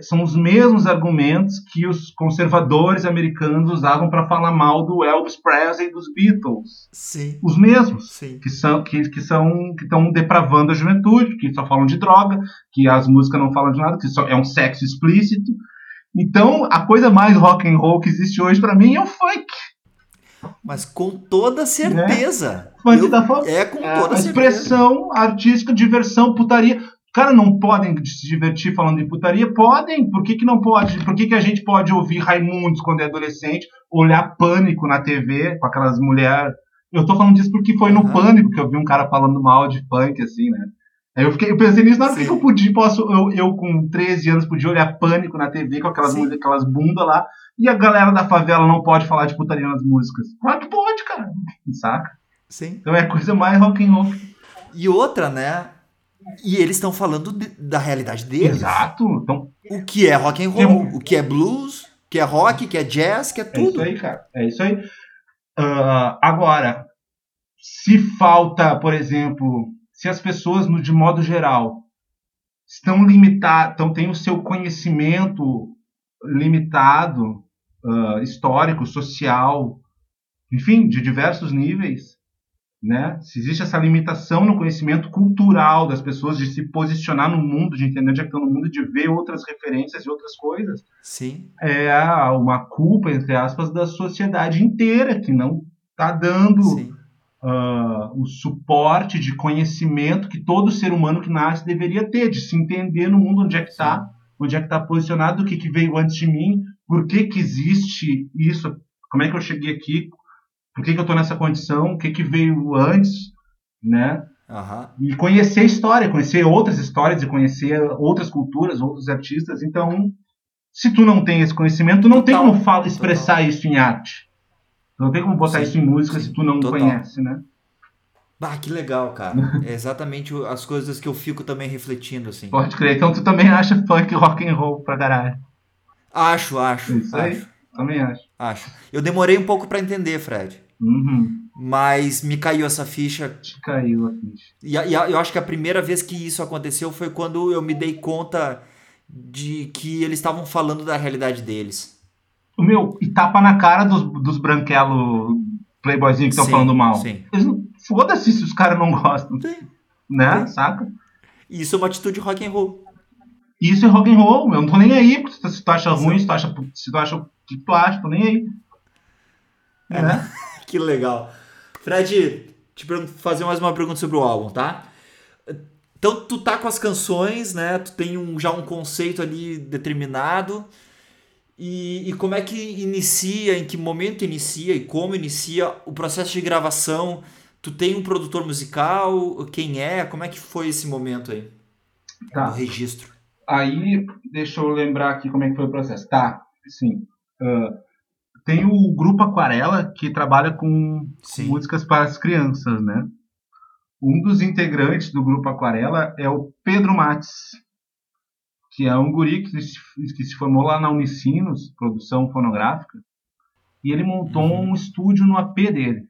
são os mesmos argumentos que os conservadores americanos usavam para falar mal do Elvis Presley e dos Beatles. Sim. Os mesmos. Sim. Que são que, que são que estão depravando a juventude, que só falam de droga, que as músicas não falam de nada, que só é um sexo explícito. Então, a coisa mais rock and roll que existe hoje para mim é o funk. Mas com toda certeza. É. Funk Eu, da fama. É com toda é, certeza. Expressão artística, diversão, putaria. Cara, não podem se divertir falando de putaria? Podem. Por que, que não pode? Por que, que a gente pode ouvir Raimundos quando é adolescente, olhar pânico na TV com aquelas mulheres? Eu tô falando disso porque foi no uhum. pânico que eu vi um cara falando mal de funk, assim, né? Aí eu, fiquei, eu pensei nisso, na hora que eu podia, posso, eu, eu com 13 anos podia olhar pânico na TV com aquelas, mulheres, aquelas bundas lá, e a galera da favela não pode falar de putaria nas músicas. Claro que pode, cara. Saca? Sim. Então é a coisa mais rock and roll. E outra, né? E eles estão falando de, da realidade deles. Exato. Então, o que é rock and roll, o que é blues, o que é rock, o que é jazz, que é tudo. É isso aí, cara. É isso aí. Uh, agora, se falta, por exemplo, se as pessoas, no, de modo geral, estão limitadas, então têm o seu conhecimento limitado, uh, histórico, social, enfim, de diversos níveis, né? Se existe essa limitação no conhecimento cultural das pessoas de se posicionar no mundo, de entender onde é que estão no mundo, de ver outras referências e outras coisas, sim, é uma culpa entre aspas da sociedade inteira que não está dando uh, o suporte de conhecimento que todo ser humano que nasce deveria ter, de se entender no mundo onde é que está, onde é que está posicionado, o que, que veio antes de mim, por que que existe isso, como é que eu cheguei aqui, por que, que eu estou nessa condição, o que, que veio antes, né? Uhum. E conhecer história, conhecer outras histórias e conhecer outras culturas, outros artistas. Então, se tu não tem esse conhecimento, tu não total, tem como fala, expressar total. isso em arte. Tu não tem como botar sim, isso em música sim, se tu não total. conhece, né? Ah, que legal, cara. é exatamente as coisas que eu fico também refletindo, assim. Pode crer. Então tu também acha funk rock and roll pra caralho. Acho, acho. Isso acho. aí. Também acho. Acho. Eu demorei um pouco para entender, Fred. Uhum. Mas me caiu essa ficha. Te caiu a ficha. E, e eu acho que a primeira vez que isso aconteceu foi quando eu me dei conta de que eles estavam falando da realidade deles. O meu, e tapa na cara dos, dos branquelos playboyzinhos que estão falando mal. Sim. Foda-se se os caras não gostam. Sim. Né? Sim. Saca? Isso é uma atitude rock and roll. Isso é rock and roll. Eu não tô nem aí se tu acha ruim, se tu acha, se tu acha o acha, tô nem aí. É, né? que legal. Fred, te fazer mais uma pergunta sobre o álbum, tá? Então tu tá com as canções, né? Tu tem um, já um conceito ali determinado. E, e, como é que inicia, em que momento inicia e como inicia o processo de gravação? Tu tem um produtor musical? Quem é? Como é que foi esse momento aí? Tá. Do registro. Aí, deixa eu lembrar aqui como é que foi o processo. Tá, sim. Uh, tem o Grupo Aquarela, que trabalha com sim. músicas para as crianças, né? Um dos integrantes do Grupo Aquarela é o Pedro Mates, que é um guri que se, que se formou lá na Unicinos, produção fonográfica, e ele montou uhum. um estúdio no AP dele.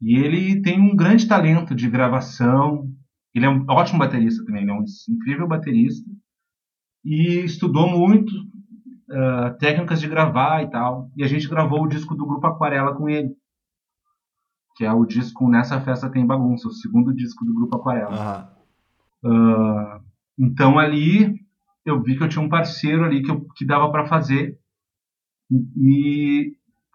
E ele tem um grande talento de gravação, ele é um ótimo baterista também, ele é um incrível baterista, e estudou muito uh, técnicas de gravar e tal. E a gente gravou o disco do Grupo Aquarela com ele, que é o disco Nessa Festa Tem Bagunça, o segundo disco do Grupo Aquarela. Uhum. Uh, então ali eu vi que eu tinha um parceiro ali que, eu, que dava para fazer. E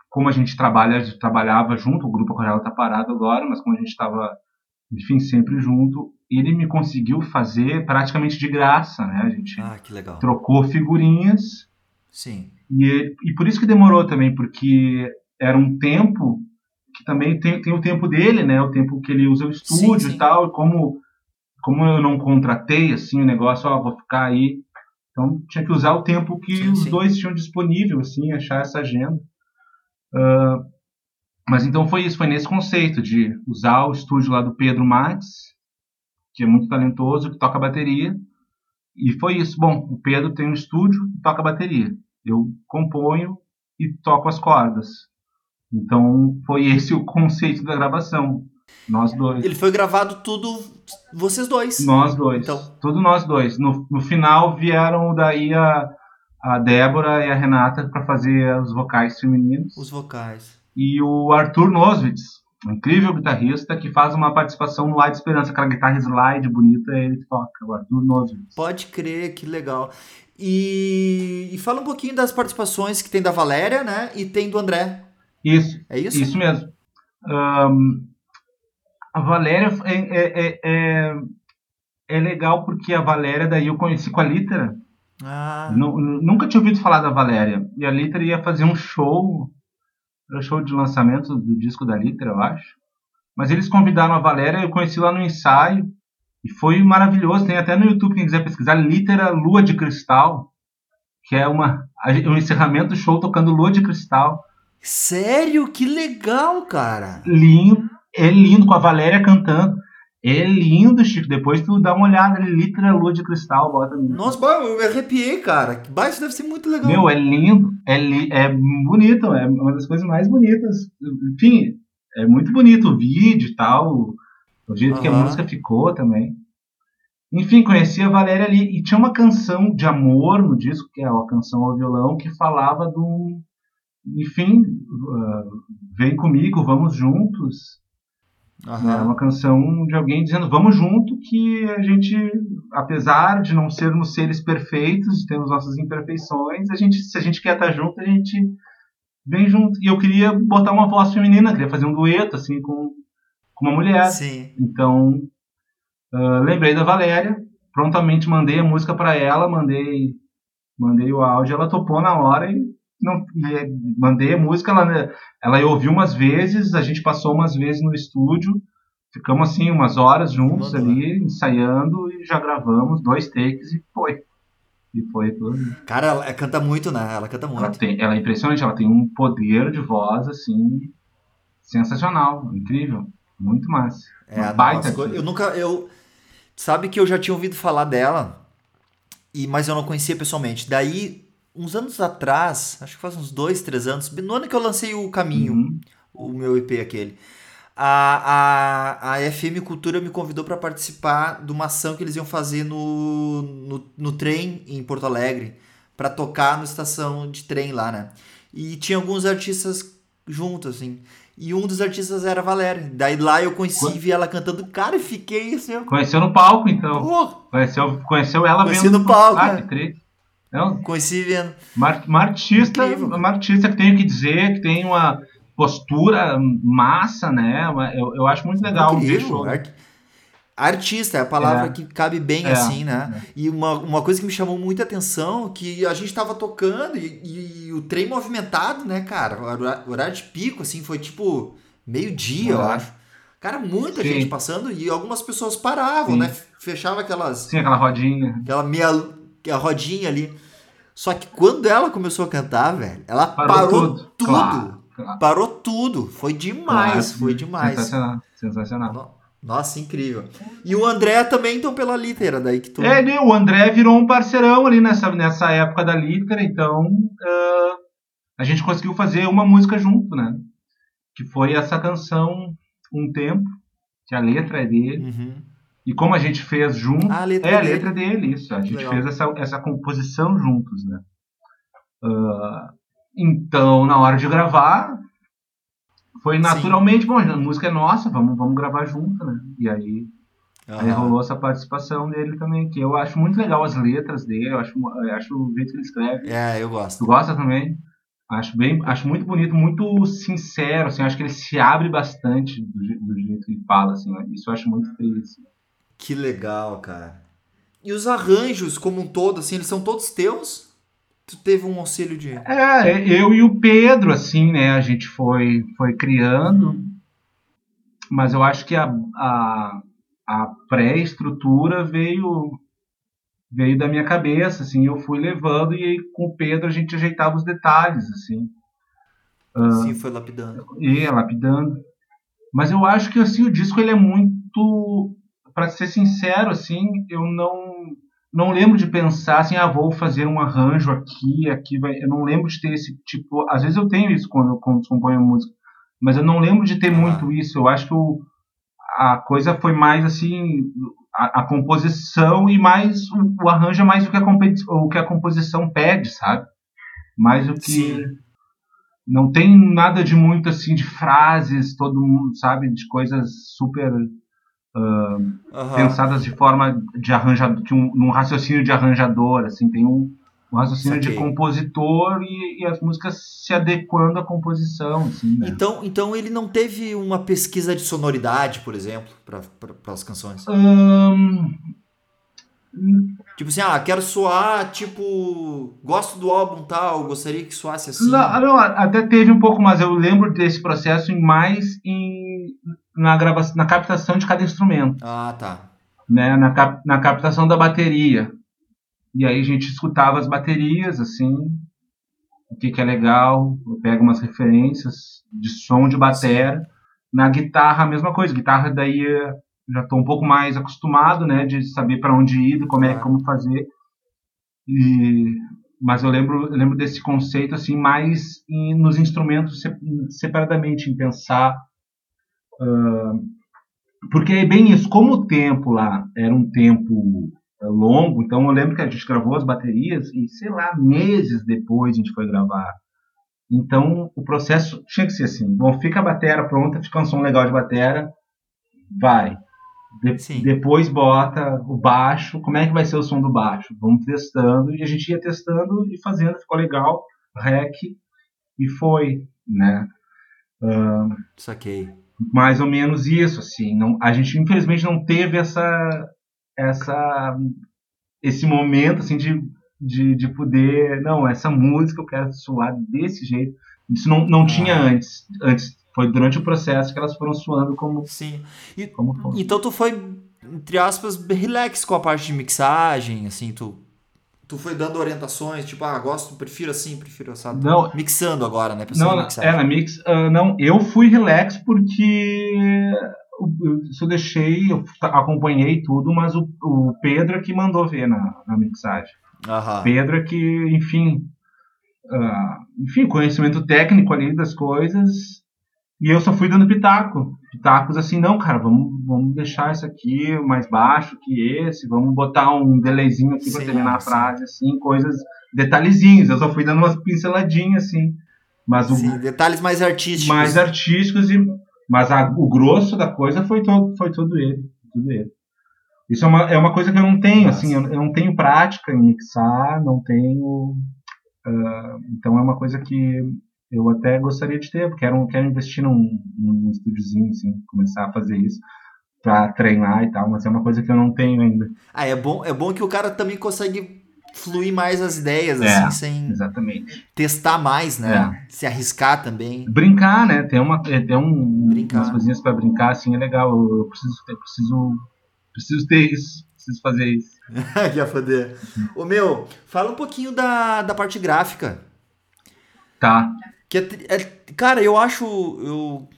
como a gente trabalha, trabalhava junto, o grupo Aquarela tá parado agora, mas como a gente estava, enfim, sempre junto, ele me conseguiu fazer praticamente de graça, né? A gente ah, trocou figurinhas. Sim. E, e por isso que demorou também, porque era um tempo que também tem, tem o tempo dele, né? O tempo que ele usa o estúdio sim, sim. e tal, como como eu não contratei assim o negócio, ó, vou ficar aí. Então tinha que usar o tempo que Sim, os dois tinham disponível, assim, achar essa agenda. Ah, mas então foi isso, foi nesse conceito de usar o estúdio lá do Pedro Mates, que é muito talentoso, que toca bateria. E foi isso. Bom, o Pedro tem um estúdio e toca bateria. Eu componho e toco as cordas. Então foi esse o conceito da gravação. Nós dois. Ele foi gravado tudo vocês dois. Nós dois. Então. Tudo nós dois. No, no final vieram daí a, a Débora e a Renata para fazer os vocais femininos. Os vocais. E o Arthur Noswitz, um incrível guitarrista que faz uma participação no Ar de Esperança, aquela guitarra slide bonita, é ele toca, o Arthur Noswitz. Pode crer, que legal. E, e fala um pouquinho das participações que tem da Valéria, né? E tem do André. Isso, É isso? isso mesmo. Ahn, a Valéria é, é, é, é, é legal porque a Valéria daí eu conheci com a Litera. Ah, Nu- nu- Nunca tinha ouvido falar da Valéria. E a Litera ia fazer um show, o show de lançamento do disco da Litera, eu acho. Mas eles convidaram a Valéria, eu conheci lá no ensaio. E foi maravilhoso. Tem até no YouTube, quem quiser pesquisar, Litera Lua de Cristal. Que é uma, a- um encerramento do show tocando Lua de Cristal. sério? Que legal, cara. Lindo, é lindo, com a Valéria cantando. É lindo, Chico. Depois tu dá uma olhada ali, Litera Lua de Cristal, bota no Nossa, eu me arrepiei, cara. Que baixo deve ser muito legal. Meu, é lindo, é, li- é bonito, é uma das coisas mais bonitas. Enfim, é muito bonito o vídeo e tal, o jeito que a música ficou também. Enfim, conheci a Valéria ali e tinha uma canção de amor no disco, que é a canção ao violão, que falava do. Enfim, ah, vem comigo, vamos juntos. Aham. É uma canção de alguém dizendo vamos junto que a gente, apesar de não sermos seres perfeitos, de termos nossas imperfeições, a gente, se a gente quer estar junto, a gente vem junto. E eu queria botar uma voz feminina, queria fazer um dueto assim com, com uma mulher. Sim. Então, ah, lembrei da Valéria, prontamente mandei a música para ela, mandei mandei o áudio, ela topou na hora e não e, mandei a música, ela ela ouviu umas vezes, a gente passou umas vezes no estúdio, ficamos assim umas horas juntos Mandou. ali ensaiando e já gravamos dois takes e foi. E foi tudo. Cara, ela canta muito, né? Ela canta Ela, muito. tem, ela é impressionante, ela tem um poder de voz assim sensacional, incrível, muito massa. É, Uma baita eu artista. nunca. Eu, sabe que eu já tinha ouvido falar dela, e mas eu não conhecia pessoalmente. Daí, uns anos atrás, acho que faz uns dois, três anos, no ano que eu lancei o Caminho, Uhum. o meu EP aquele. A, a, a FM Cultura me convidou para participar de uma ação que eles iam fazer no, no, no trem em Porto Alegre, para tocar na estação de trem lá, né? E tinha alguns artistas juntos, assim. E um dos artistas era a Valéria. Daí lá eu conheci, Quando- vi ela cantando, cara, e fiquei assim, Conheceu no palco, então. porra, Conheceu, conheceu ela Conheci vendo no palco, Ah, que. Não, conheci vendo. uma, uma artista, Incrível. uma artista que tem o que dizer, que tem uma postura massa, né? Eu, eu acho muito legal ver Incrível, show. art- Artista é a palavra É. que cabe bem É, assim, né? E uma, uma coisa que me chamou muita atenção, que a gente tava tocando e, e o trem movimentado, né, cara? O horário de pico, assim, foi tipo meio-dia, eu É. acho. Cara, muita Sim. gente passando e algumas pessoas paravam, Sim. né? Fechava aquelas, Sim, aquela rodinha. aquela meia a rodinha ali. Só que quando ela começou a cantar, velho, ela Parou parou, tudo. tudo. Claro, claro. Parou tudo. Foi demais, Claro, foi demais. Sensacional, sensacional. No- Nossa, incrível. E o André também, então, pela litera, daí que tu. É, né, o André virou um parceirão ali nessa, nessa época da Litera, então ah, a gente conseguiu fazer uma música junto, né? Que foi essa canção Um Tempo, que a letra é dele. Uhum. E como a gente fez junto, Ah, a letra é a dele. letra dele, isso. A gente Legal. fez essa, essa composição juntos, né? Ah, então, na hora de gravar, foi Sim. naturalmente, bom, a música é nossa, vamos, vamos gravar junto, né? E aí, aí Aham. rolou essa participação dele também, que eu acho muito legal as letras dele, eu acho, eu acho o jeito que ele escreve. É, eu Tu gosto. gosta também? Acho bem, acho muito bonito, muito sincero, assim, acho que ele se abre bastante do, do jeito que ele fala, assim, isso eu acho muito triste. Que legal, cara. E os arranjos, como um todo, assim, eles são todos teus? Tu teve um auxílio de. É, eu e o Pedro, assim, né? A gente foi, foi criando, mas eu acho que a, a, a pré-estrutura veio veio da minha cabeça, assim, eu fui levando e aí, com o Pedro a gente ajeitava os detalhes, assim. Sim, foi lapidando. E lapidando. Mas eu acho que assim o disco ele é muito, para ser sincero, assim, eu não não lembro de pensar assim, ah, vou fazer um arranjo aqui, aqui vai. Eu não lembro de ter esse tipo. Às vezes eu tenho isso quando, quando componho música, mas eu não lembro de ter ah. muito isso. Eu acho que o, a coisa foi mais assim, a, a composição e mais o, o, arranjo é mais o que, a o que a composição pede, sabe? Mais o que. Sim. Não tem nada de muito assim de frases, todo mundo, sabe? De coisas super uh, uhum. pensadas de forma de arranjador, de um, num raciocínio de arranjador, assim, tem um, um raciocínio de compositor e, e, as músicas se adequando à composição. Assim, né? então, então ele não teve uma pesquisa de sonoridade, por exemplo, para as canções? Um... Tipo assim, ah, quero soar, tipo, gosto do álbum tal, gostaria que soasse assim. Não, não, até teve um pouco, mas eu lembro desse processo mais em, na, gravação, na captação de cada instrumento. Ah, tá. Né, na, cap, na captação da bateria. E aí a gente escutava as baterias, assim, o que, que é legal, eu pego umas referências de som de bateria. Na guitarra, a mesma coisa. Guitarra daí já estou um pouco mais acostumado, né, de saber para onde ir, como é como fazer. E mas eu lembro, eu lembro desse conceito assim mais em, nos instrumentos separadamente em pensar uh, porque é bem isso, como o tempo lá era um tempo longo, então eu lembro que a gente gravou as baterias e, sei lá, meses depois a gente foi gravar. Então o processo tinha que ser assim: bom, fica a bateria pronta, fica um som legal de bateria, vai. De depois bota o baixo, como é que vai ser o som do baixo? Vamos testando, e a gente ia testando e fazendo, ficou legal, rec, e foi, né? Uh, Saquei. Mais ou menos isso, assim. Não, a gente infelizmente não teve essa essa esse momento assim de, de, de poder não essa música eu quero suar desse jeito isso não, não ah. tinha antes antes foi durante o processo que elas foram suando como sim. E, como então tu foi entre aspas relax com a parte de mixagem assim tu tu foi dando orientações tipo ah gosto prefiro assim prefiro assado. Não. Mixando agora né não é na mix uh, não eu fui relax porque isso eu deixei, eu acompanhei tudo, mas o, o Pedro é que mandou ver na, na mixagem. Aham. Pedro é que, enfim, uh, enfim, conhecimento técnico ali das coisas, e eu só fui dando pitaco. Pitacos assim, não, cara, vamos, vamos deixar isso aqui mais baixo que esse, vamos botar um delayzinho aqui para terminar a frase, assim, coisas, detalhezinhos. Eu só fui dando umas pinceladinhas, assim. Mas o, sim, detalhes mais artísticos. Mais artísticos e mas a, o grosso da coisa foi todo, foi tudo ele, tudo ele. Isso é uma, é uma coisa que eu não tenho, assim, eu, eu não tenho prática em mixar, não tenho. Uh, então é uma coisa que eu até gostaria de ter, porque quero, quero investir num, num estúdiozinho, assim, começar a fazer isso para treinar e tal, mas é uma coisa que eu não tenho ainda. Ah, é bom, é bom que o cara também consegue fluir mais as ideias, é, assim, sem exatamente. testar mais, né? É. Se arriscar também. Brincar, né? Tem, uma, tem um, brincar. umas coisinhas para brincar, assim, é legal. Eu preciso, eu preciso, preciso ter isso, preciso fazer isso. Quer foder. Ô meu, fala um pouquinho da, da parte gráfica. Tá. Que é, é, cara, eu acho. Eu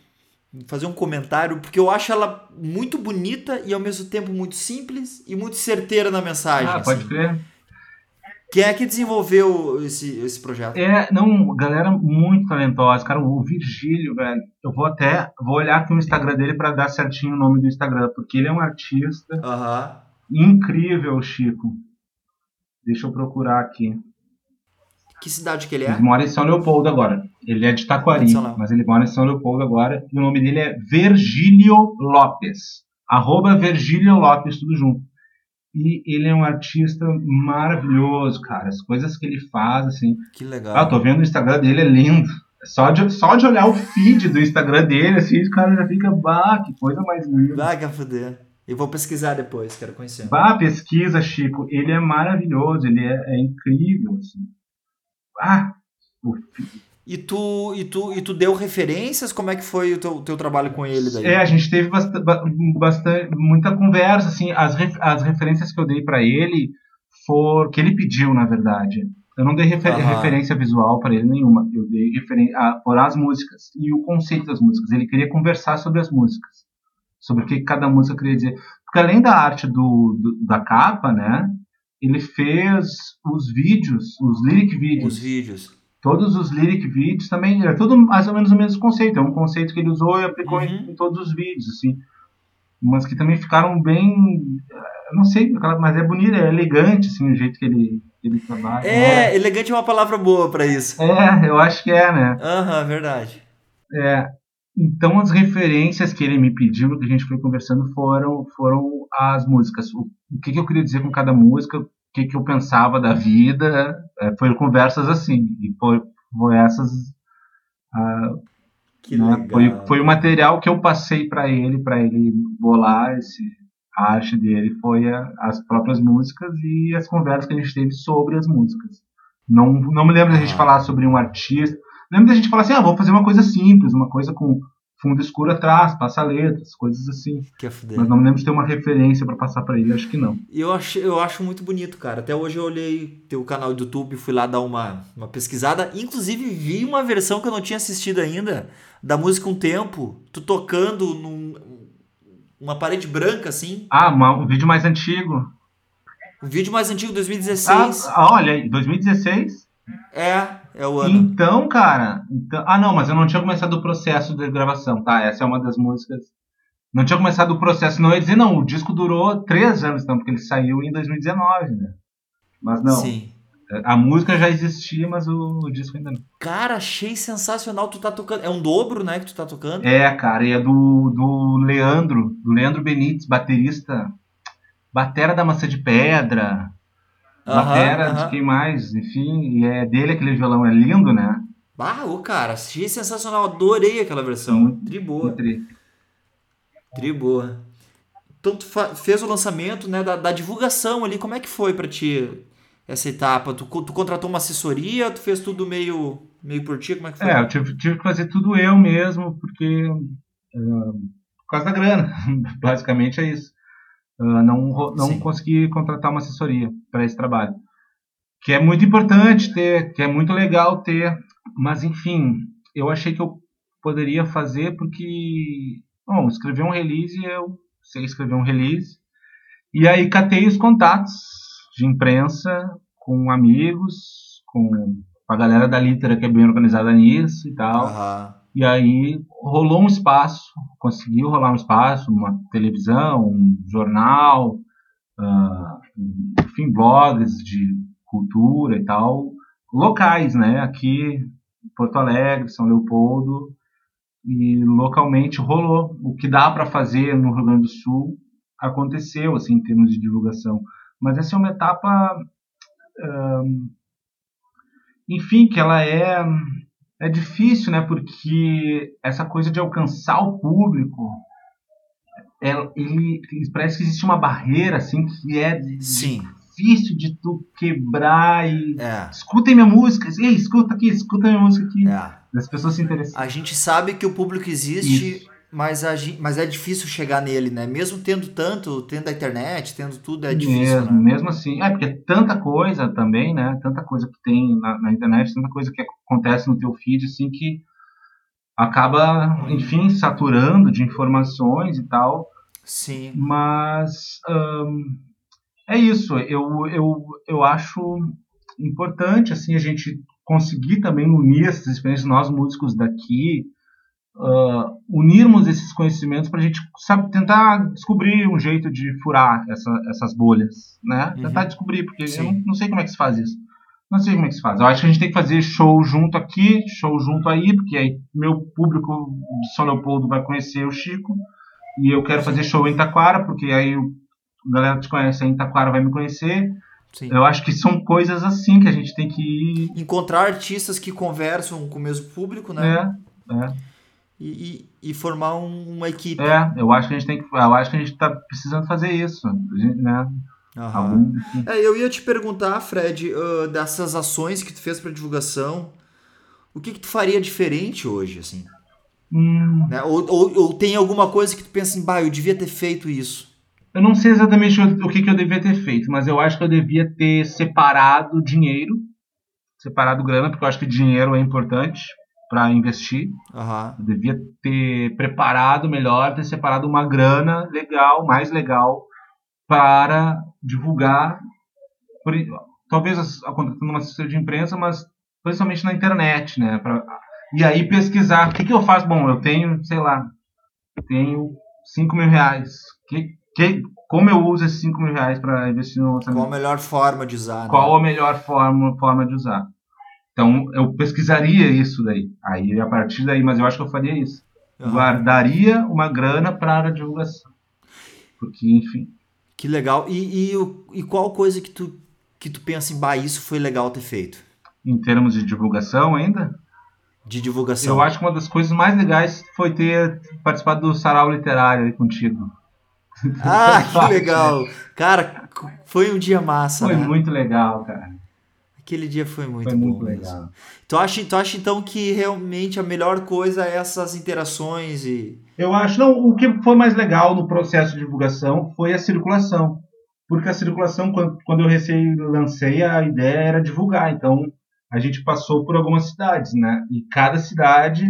fazer um comentário, porque eu acho ela muito bonita e ao mesmo tempo muito simples e muito certeira na mensagem. Ah, pode assim. crer. Quem é que desenvolveu esse, esse projeto? É, não, galera muito talentosa. Cara, o Virgílio, velho, eu vou até, vou olhar aqui no Instagram dele para dar certinho o nome do Instagram, porque ele é um artista incrível, Chico. Deixa eu procurar aqui. Que cidade que ele é? Ele mora em São Leopoldo agora. Ele é de Taquari, mas ele mora em São Leopoldo agora. E o nome dele é Virgílio Lopes. Arroba Virgílio Lopes, tudo junto. E ele é um artista maravilhoso, cara. As coisas que ele faz, assim. Que legal. Ah, tô vendo o Instagram dele, é lindo. Só de, só de olhar o feed do Instagram dele, assim, o cara já fica, bah, que coisa mais linda. Vai, que fuder. Eu vou pesquisar depois, quero conhecer. Bah, pesquisa, Chico. Ele é maravilhoso, ele é, é incrível, assim. Ah, o, E tu, e, tu, e tu deu referências? Como é que foi o teu, teu trabalho com ele daí? É, a gente teve bastante, bastante muita conversa, assim, as, as referências que eu dei para ele foram que ele pediu, na verdade. Eu não dei refer referência visual para ele nenhuma. Eu dei referência por as músicas e o conceito das músicas. Ele queria conversar sobre as músicas, sobre o que cada música queria dizer. Porque além da arte do, do da capa, né? Ele fez os vídeos, os lyric vídeos. Os vídeos. Todos os lyric vídeos também é tudo mais ou menos o mesmo conceito. É um conceito que ele usou e aplicou uhum. em, em, todos os vídeos assim. Mas que também ficaram bem não sei mas é bonito é elegante assim o jeito que ele que ele trabalha. É elegante é uma palavra boa para isso. É eu acho que é né? Aham uhum, verdade. É então as referências que ele me pediu que a gente foi conversando foram foram as músicas o, o que, que eu queria dizer com cada música que, que eu pensava da vida. É, foi conversas assim. E foi, foi essas. Uh, que né, legal. Foi, foi o material que eu passei para ele, para ele bolar esse, a arte dele. Foi a, as próprias músicas e as conversas que a gente teve sobre as músicas. Não, não me lembro da gente ah. falar sobre um artista. Lembro da gente falar assim: ah, vou fazer uma coisa simples, uma coisa com fundo escuro atrás, passa letras, coisas assim. Que é Mas não lembro de ter uma referência para passar para ele, acho que não. Eu acho, eu acho muito bonito, cara. Até hoje eu olhei teu canal do YouTube, fui lá dar uma, uma pesquisada. Inclusive vi uma versão que eu não tinha assistido ainda, da música Um Tempo, tu tocando num uma parede branca, assim. Ah, uma, um vídeo mais antigo. Um vídeo mais antigo, 2016. Ah, olha, 2016? É, é o ano. Então, cara. Então... Ah, não, mas eu não tinha começado o processo de gravação, tá? Essa é uma das músicas. Não tinha começado o processo. Não ia dizer, não, o disco durou três anos, então, porque ele saiu em 2019, né? Mas não. Sim. A música já existia, mas o, o, disco ainda não. Cara, achei sensacional. Tu tá tocando. É um dobro, né, que tu tá tocando? É, cara, e é do, do Leandro, do Leandro Benites, baterista. Batera da Maçã de Pedra. Batera, de quem mais, enfim, e é dele aquele violão, é lindo, né? Ah, o cara, achei sensacional, adorei aquela versão. Muito, tri boa. Tri. tri boa. Então tu fez o lançamento, né, da, da, divulgação ali, como é que foi para ti essa etapa? Tu, tu contratou uma assessoria, tu fez tudo meio, meio por ti, como é que foi? É, eu tive, tive que fazer tudo eu mesmo, porque uh, por causa da grana, basicamente é isso. Uh, não não consegui contratar uma assessoria para esse trabalho. Que é muito importante ter, que é muito legal ter, mas enfim, eu achei que eu poderia fazer porque, bom, escrever um release, eu sei escrever um release, e aí catei os contatos de imprensa com amigos, com a galera da Litera que é bem organizada nisso e tal. Uhum. E aí rolou um espaço, conseguiu rolar um espaço, uma televisão, um jornal, uh, enfim, blogs de cultura e tal, locais, né? Aqui Porto Alegre, São Leopoldo, e localmente rolou. O que dá para fazer no Rio Grande do Sul aconteceu, assim, em termos de divulgação. Mas essa é uma etapa, uh, enfim, que ela é é difícil, né? Porque essa coisa de alcançar o público, é, ele, parece que existe uma barreira assim que é Sim. difícil de tu quebrar e é. escutem minha música, ei, escuta aqui, escuta minha música aqui. É. As pessoas se interessam. A gente sabe que o público existe. Isso mas, a, mas é difícil chegar nele, né? Mesmo tendo tanto, tendo a internet, tendo tudo, é difícil. Mesmo, né? mesmo assim. É, porque é tanta coisa também, né? Tanta coisa que tem na, na, internet, tanta coisa que acontece no teu feed, assim, que acaba, enfim, saturando de informações e tal. Sim. Mas hum, é isso. Eu, eu, eu acho importante, assim, a gente conseguir também unir essas experiências, nós músicos daqui, uh, unirmos esses conhecimentos para a gente sabe, tentar descobrir um jeito de furar essa, essas bolhas, né? Uhum. Tentar descobrir, porque Sim. eu não, não, sei como é que se faz isso. Não sei como é que se faz. Eu acho que a gente tem que fazer show junto aqui, show junto aí, porque aí meu público de São Leopoldo vai conhecer o Chico, e eu quero fazer show em Taquara, porque aí a galera que te conhece em Taquara vai me conhecer. Sim. Eu acho que são coisas assim que a gente tem que ir... Encontrar artistas que conversam com o mesmo público, né? É, é e, e, formar um, uma equipe. É, eu acho que a gente tem que, eu acho que a gente está precisando fazer isso, né? Algum... É, eu ia te perguntar, Fred, uh, dessas ações que tu fez para divulgação, o que, que tu faria diferente hoje, assim? Hum, Né? Ou, ou, ou tem alguma coisa que tu pensa assim, bah, eu devia ter feito isso. eu não sei exatamente o, o que, que eu devia ter feito, mas eu acho que eu devia ter separado dinheiro, separado grana, porque eu acho que dinheiro é importante para investir. Aham. Eu devia ter preparado melhor, ter separado uma grana legal, mais legal, para divulgar, por, talvez contratando uma assessoria de imprensa, mas principalmente na internet, né? Pra, e aí pesquisar, o que, que eu faço? Bom, eu tenho, sei lá, tenho 5 mil reais. Que, que, como eu uso esses 5 mil reais para investir no lançamento? Qual a melhor forma de usar? né? qual a melhor forma, forma de usar. Então, eu pesquisaria isso daí. Aí, a partir daí, mas eu acho que eu faria isso. Aham. Guardaria uma grana para a divulgação. Porque, enfim. Que legal. E, e, e qual coisa que tu, que tu pensa em, bah, isso foi legal ter feito? Em termos de divulgação ainda, De divulgação. eu acho que uma das coisas mais legais foi ter participado do sarau literário aí contigo. Ah, que legal. Cara, foi um dia massa, Foi né? muito legal, cara. Aquele dia foi muito Foi bom. muito mesmo. legal. Tu acha, tu acha então que realmente a melhor coisa é essas interações e. Eu acho, não, o que foi mais legal no processo de divulgação foi a circulação. Porque a circulação, quando, quando eu recém lancei, a ideia era divulgar. Então, a gente passou por algumas cidades, né? E cada cidade,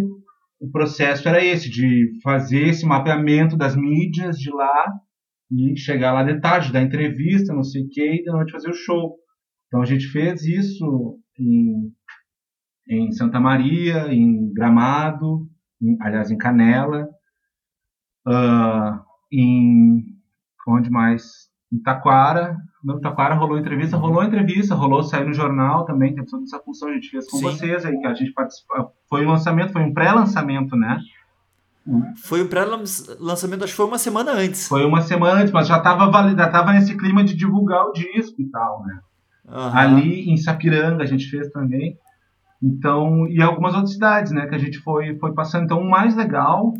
o processo era esse, de fazer esse mapeamento das mídias de lá e chegar lá de tarde, dar entrevista, não sei o quê, e da noite fazer o show. Então, a gente fez isso em, em Santa Maria, em Gramado, em- aliás, em Canela, ah, em onde mais? Em Taquara. No Taquara rolou entrevista, rolou entrevista, rolou sair no jornal também, tem toda essa função a gente fez com Sim. vocês aí, que a gente participou. Foi um lançamento, foi um pré-lançamento, né? Foi o pré-lançamento, acho que foi uma semana antes. Foi uma semana antes, mas já estava já tava nesse clima de divulgar o disco e tal, né? Aham. Ali em Sapiranga a gente fez também. Então, e algumas outras cidades, né, que a gente foi, foi passando. Então, o mais legal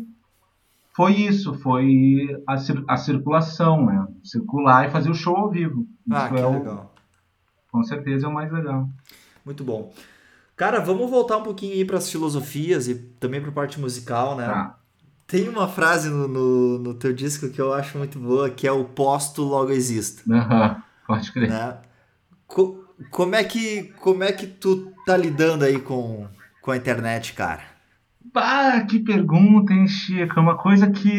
foi isso, foi a, a circulação, né? Circular e fazer o show ao vivo. Ah, isso que é o- legal. com certeza é o mais legal. Muito bom. Cara, vamos voltar um pouquinho aí para as filosofias e também para a parte musical, né? Tá. Tem uma frase no, no, no teu disco que eu acho muito boa, que é o posto logo exista, Aham, Pode crer. né? Co- como é que como é que tu tá lidando aí com, com a internet, cara? Bah, que pergunta, hein, Chico? É uma coisa que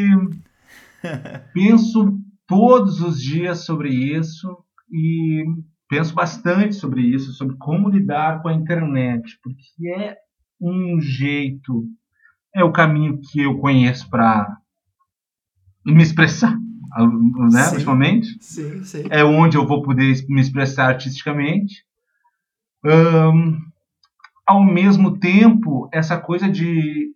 penso todos os dias sobre isso e penso bastante sobre isso, sobre como lidar com a internet, porque é um jeito, é o caminho que eu conheço para me expressar, né, Sim. principalmente Sim, sim. é onde eu vou poder me expressar artisticamente. Ahn, ao mesmo tempo, essa coisa de,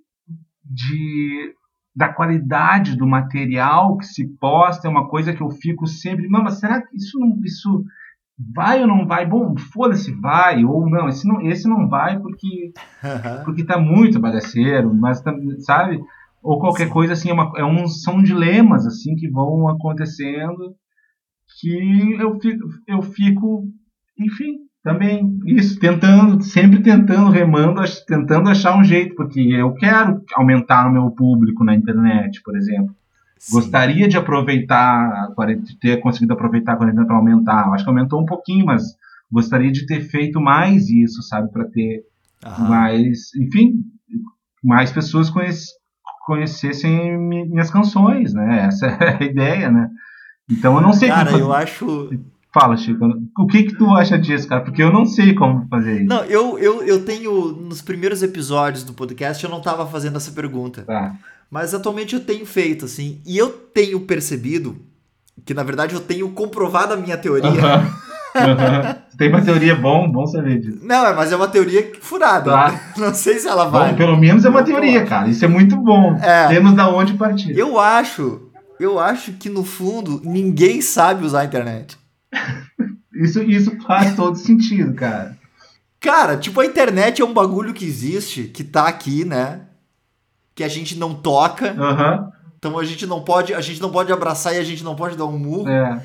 de da qualidade do material que se posta é uma coisa que eu fico sempre, mas será que isso não, isso vai ou não vai? Bom, foda-se, vai ou não. Esse não, esse não vai porque porque tá muito bagaceiro, mas sabe? Ou qualquer Sim. coisa assim, é, uma, é um, são dilemas assim que vão acontecendo que eu fico, eu fico, enfim, também isso, tentando, sempre tentando, remando, tentando achar um jeito, porque eu quero aumentar o meu público na internet, por exemplo. Sim. Gostaria de aproveitar, de ter conseguido aproveitar a quarentena para aumentar. Eu acho que aumentou um pouquinho, mas gostaria de ter feito mais isso, sabe, para ter Aham. mais, enfim, mais pessoas conhec- conhecessem mi- minhas canções, né? Essa é a ideia, né? Então eu não sei Cara, eu acho. Fala, Chico, o que que tu acha disso, cara? Porque eu não sei como fazer isso. Não, eu, eu, eu tenho. Nos primeiros episódios do podcast eu não tava fazendo essa pergunta. Tá. Mas atualmente eu tenho feito, assim. E eu tenho percebido que, na verdade, eu tenho comprovado a minha teoria. Aham. Aham. Tem uma teoria bom, bom saber disso. Não, é, mas é uma teoria furada. Tá. Não sei se ela vai. Bom, pelo menos é uma teoria, cara. Isso é muito bom. É. Temos da onde partir. Eu acho. Eu acho que no fundo ninguém sabe usar a internet. Isso, isso faz todo sentido, cara. Cara, tipo, a internet é um bagulho que existe, que tá aqui, né? Que a gente não toca. Aham. Então a gente não pode, a gente não pode abraçar e a gente não pode dar um murro. É.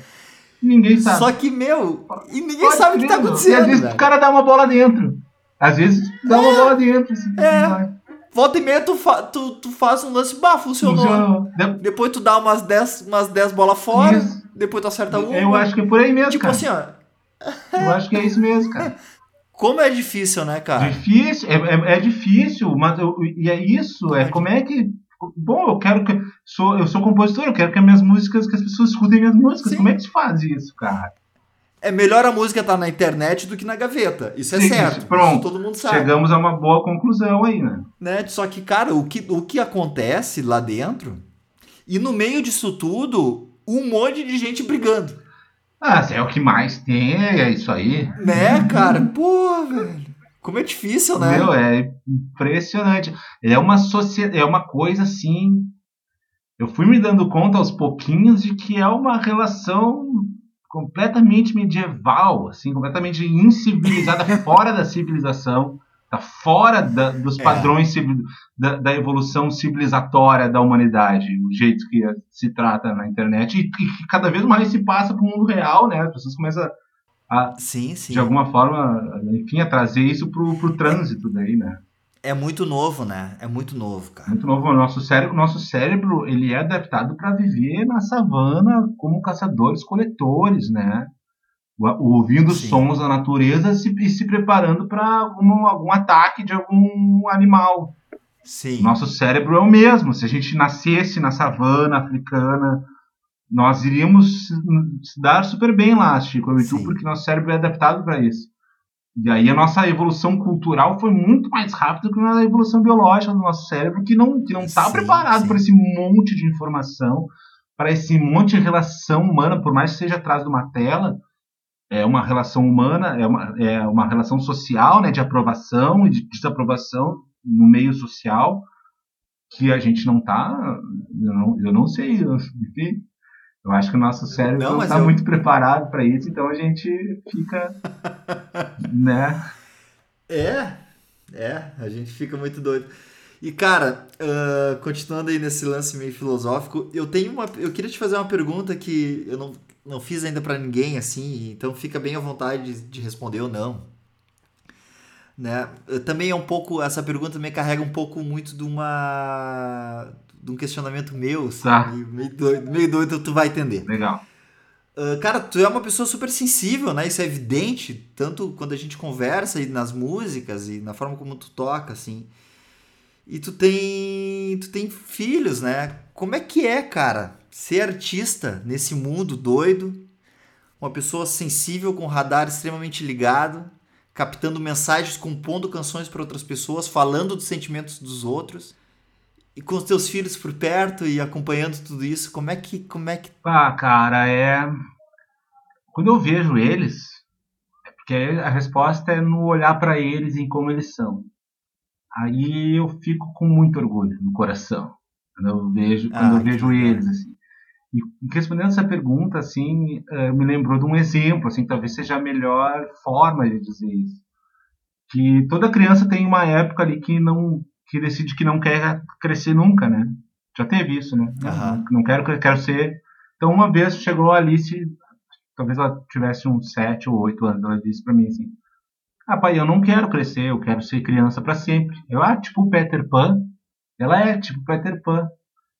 Ninguém sabe. Só que, meu, e ninguém Pode sabe o que tá meu. E às acontecendo, vezes velho. o cara dá uma bola dentro. Às vezes dá uma bola dentro. Assim, É. Volta e meia tu, fa- tu, tu faz um lance, bah, funcionou. Funcionou. De- Depois tu dá umas 10 umas dez bolas fora, Isso. depois tu acerta uma. Eu acho que é por aí mesmo, Tipo cara. assim, ó, Eu acho que é isso mesmo, cara. como é difícil, né, cara? Difícil, é, é, é difícil, mas eu- e é isso, é como é que. Bom, eu quero que. Sou, eu sou compositor, eu quero que as minhas músicas, que as pessoas escutem minhas músicas. Sim. Como é que se faz isso, cara? É melhor a música estar na internet do que na gaveta. Isso é Sim, certo. isso, pronto. Isso todo mundo sabe. Chegamos a uma boa conclusão aí, né? né? Só que, cara, o que, o que acontece lá dentro, e no meio disso tudo, um monte de gente brigando. Ah, é o que mais tem, é isso aí. Né, cara? Pô, velho. Como é difícil, né? Meu, é impressionante. É uma sociedade, é uma coisa assim. Eu fui me dando conta aos pouquinhos de que é uma relação completamente medieval, assim, completamente incivilizada, fora da civilização, tá fora da- dos É. padrões da, da evolução civilizatória da humanidade, o jeito que se trata na internet e, e que cada vez mais se passa para o mundo real, né? As pessoas começam a, Sim, sim. de alguma forma, enfim, a trazer isso pro, pro trânsito daí, né? É muito novo, né? É muito novo, cara. Muito novo. O nosso cérebro, nosso cérebro, ele é adaptado para viver na savana como caçadores-coletores, né? O- Ouvindo Sim. sons da natureza se- e se preparando para algum, algum ataque de algum animal. Sim. Nosso cérebro é o mesmo. Se a gente nascesse na savana africana, nós iríamos se dar super bem lá, Chico, e tu, porque nosso cérebro é adaptado para isso. E aí a nossa evolução cultural foi muito mais rápida que a evolução biológica do nosso cérebro, que não que não está preparado para esse monte de informação, para esse monte de relação humana, por mais que seja atrás de uma tela, é uma relação humana, é uma, é uma relação social, né, de aprovação e de desaprovação no meio social, que a gente não tá, eu não, eu não sei, eu, enfim, eu acho que o nosso cérebro Não, está eu- muito preparado para isso, então a gente fica, né? É, é, a gente fica muito doido. E cara, ah, continuando aí nesse lance meio filosófico, eu tenho uma, eu queria te fazer uma pergunta que eu não, não fiz ainda pra ninguém assim, então fica bem à vontade de, de responder ou não. Né? Eu Também é um pouco, essa pergunta me carrega um pouco muito de uma de um questionamento meu, assim, Tá. meio, doido, meio doido, tu vai entender. Legal. Ah, cara, tu é uma pessoa super sensível, né? Isso é evidente, tanto quando a gente conversa e nas músicas e na forma como tu toca, assim. E tu tem, tu tem filhos, né? Como é que é, cara, ser artista nesse mundo doido? Uma pessoa sensível com o radar extremamente ligado, captando mensagens, compondo canções para outras pessoas, falando dos sentimentos dos outros. E com os teus filhos por perto e acompanhando tudo isso, como é que, como é que Ah, cara, é. Quando eu vejo eles, é porque a resposta é no olhar para eles em como eles são. Aí eu fico com muito orgulho no coração quando eu vejo, quando Ah, eu vejo legal. eles assim. E respondendo essa pergunta, assim, eh, me lembrou de um exemplo, assim, talvez seja a melhor forma de dizer isso. Que toda criança tem uma época ali que não que decide que não quer crescer nunca, né? Já teve isso, né? Não, Aham. não quero quero ser. Então uma vez chegou a Alice, talvez ela tivesse uns sete ou oito anos, ela disse pra mim assim: "Ah, pai, eu não quero crescer, eu quero ser criança pra sempre". Eu ah, tipo o Peter Pan. Ela é tipo Peter Pan.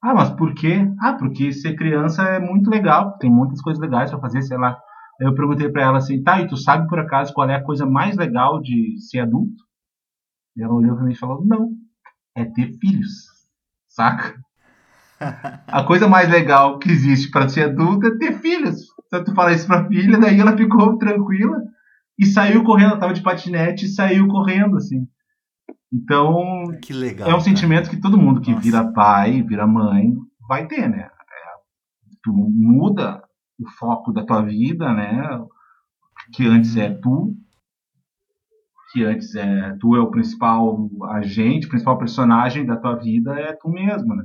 Ah, mas por quê? Ah, porque ser criança é muito legal, tem muitas coisas legais pra fazer, sei lá. Aí eu perguntei pra ela assim: "Tá, e tu sabe por acaso qual é a coisa mais legal de ser adulto?" E ela olhou pra mim e falou: "Não, é ter filhos". Saca? A coisa mais legal que existe para ser adulto é ter filhos. Então tu fala isso pra filha, daí ela ficou tranquila e saiu correndo, ela tava de patinete e saiu correndo, assim. Então, Que legal. é um cara. sentimento que todo mundo que Nossa. vira pai, vira mãe, vai ter, né? É, tu muda o foco da tua vida, né? Que antes é tu, que antes é tu é o principal agente, o principal personagem da tua vida é tu mesmo, né?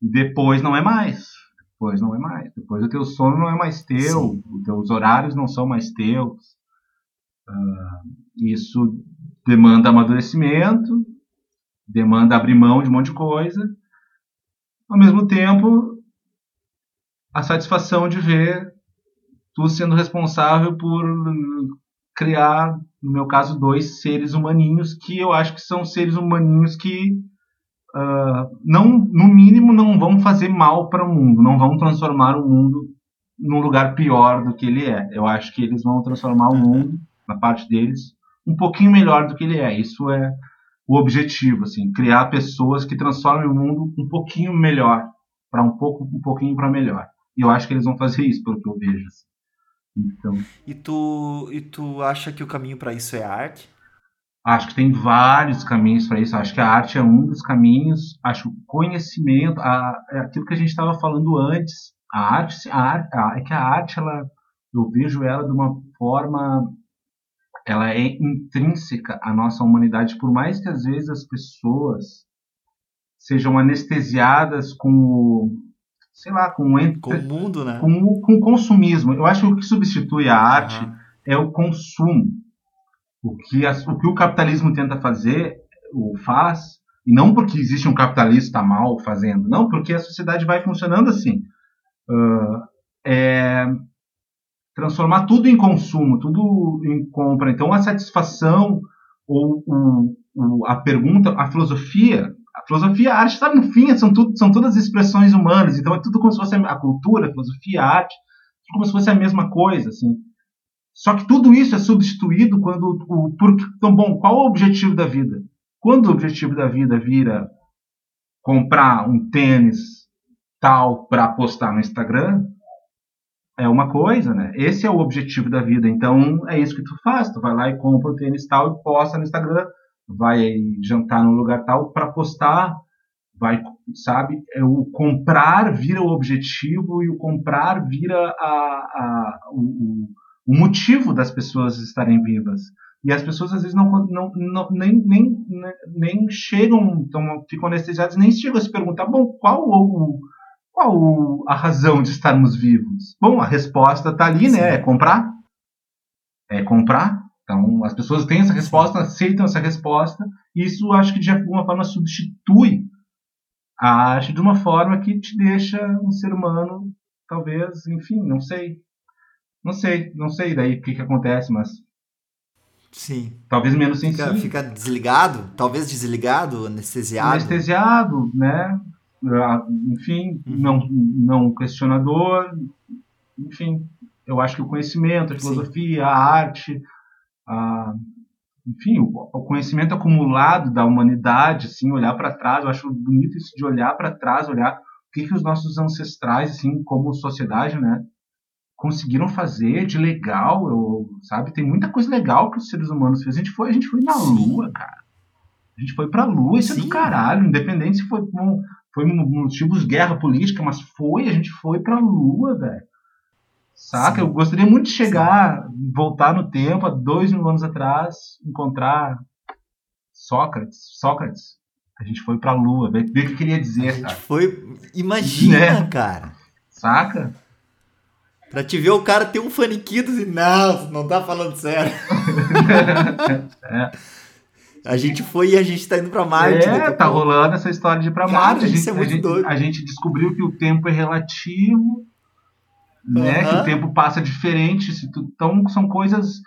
Depois não é mais. Depois não é mais. Depois o teu sono não é mais teu, Sim. os teus horários não são mais teus. Ah, isso demanda amadurecimento, demanda abrir mão de um monte de coisa. Ao mesmo tempo, a satisfação de ver tu sendo responsável por criar no meu caso, dois seres humaninhos que eu acho que são seres humaninhos que, uh, não, no mínimo, não vão fazer mal para o mundo, não vão transformar o mundo num lugar pior do que ele é. Eu acho que eles vão transformar o uhum. mundo, na parte deles, um pouquinho melhor do que ele é. Isso é o objetivo, assim, criar pessoas que transformem o mundo um pouquinho melhor, para um pouco, um pouquinho para melhor. E eu acho que eles vão fazer isso, pelo que eu vejo. Assim. Então, e tu e tu acha que o caminho para isso é a arte? Acho que tem vários caminhos para isso. Acho que a arte é um dos caminhos. Acho o conhecimento, a, é aquilo que a gente estava falando antes. A arte, a arte a, é que a arte, ela, eu vejo ela de uma forma, ela é intrínseca à nossa humanidade. Por mais que às vezes as pessoas sejam anestesiadas com o, sei lá, com o, com o mundo, né? Com, com o consumismo. Eu acho que o que substitui a arte uhum. é o consumo. O que, as, o que o capitalismo tenta fazer, ou faz, e não porque existe um capitalista mal fazendo, não, porque a sociedade vai funcionando assim. Uh, é transformar tudo em consumo, tudo em compra. Então, a satisfação ou, ou a pergunta, a filosofia a filosofia, a arte, sabe, no fim, são, tudo, são todas expressões humanas, então é tudo como se fosse a, cultura, a filosofia, a arte, como se fosse a mesma coisa, assim. Só que tudo isso é substituído quando o porque, então bom, qual é o objetivo da vida? Quando o objetivo da vida vira comprar um tênis tal para postar no Instagram, é uma coisa, né? Esse é o objetivo da vida. Então é isso que tu faz, tu vai lá e compra o tênis tal e posta no Instagram vai jantar num lugar tal para postar, vai, sabe? É o comprar vira o objetivo e o comprar vira a, a, o, o motivo das pessoas estarem vivas. E as pessoas às vezes não, não, não nem, nem, nem chegam, então, ficam anestesiadas, nem chegam a se perguntar, bom, qual o, qual a razão de estarmos vivos? Bom, a resposta está ali, né? É comprar. É comprar. Então, as pessoas têm essa resposta, aceitam essa resposta, e isso acho que de alguma forma substitui a arte de uma forma que te deixa um ser humano, talvez, enfim, não sei. Não sei, não sei daí o que, que acontece, mas. Sim. Talvez menos sensível. Fica, fica desligado, talvez desligado, anestesiado. Anestesiado, né? Ah, enfim, uhum. não, não questionador. Enfim, eu acho que o conhecimento, a filosofia, Sim. a arte, a, enfim, o, o, conhecimento acumulado da humanidade, assim, olhar para trás, eu acho bonito isso de olhar para trás, olhar o que, que os nossos ancestrais, assim, como sociedade, né, conseguiram fazer de legal, eu, sabe? Tem muita coisa legal que os seres humanos fez. A gente foi, a gente foi na Sim. Lua, cara. A gente foi pra Lua, isso Sim. é do caralho, independente se foi, foi motivos de guerra política, mas foi, a gente foi pra Lua, velho. Saca? Sim. Eu gostaria muito de chegar, Sim. voltar no tempo, há dois mil anos atrás, encontrar Sócrates. Sócrates. A gente foi pra Lua, ver, o que queria dizer, cara. Foi. Imagina, né? cara. Saca? Pra te ver o cara ter um faniquito e não, não tá falando sério. é. A gente foi e a gente tá indo pra Marte. É, tá rolando essa história de ir pra cara, Marte. A gente, é muito a, doido. A gente descobriu que o tempo é relativo né? Uhum. Que o tempo passa diferente. Então são coisas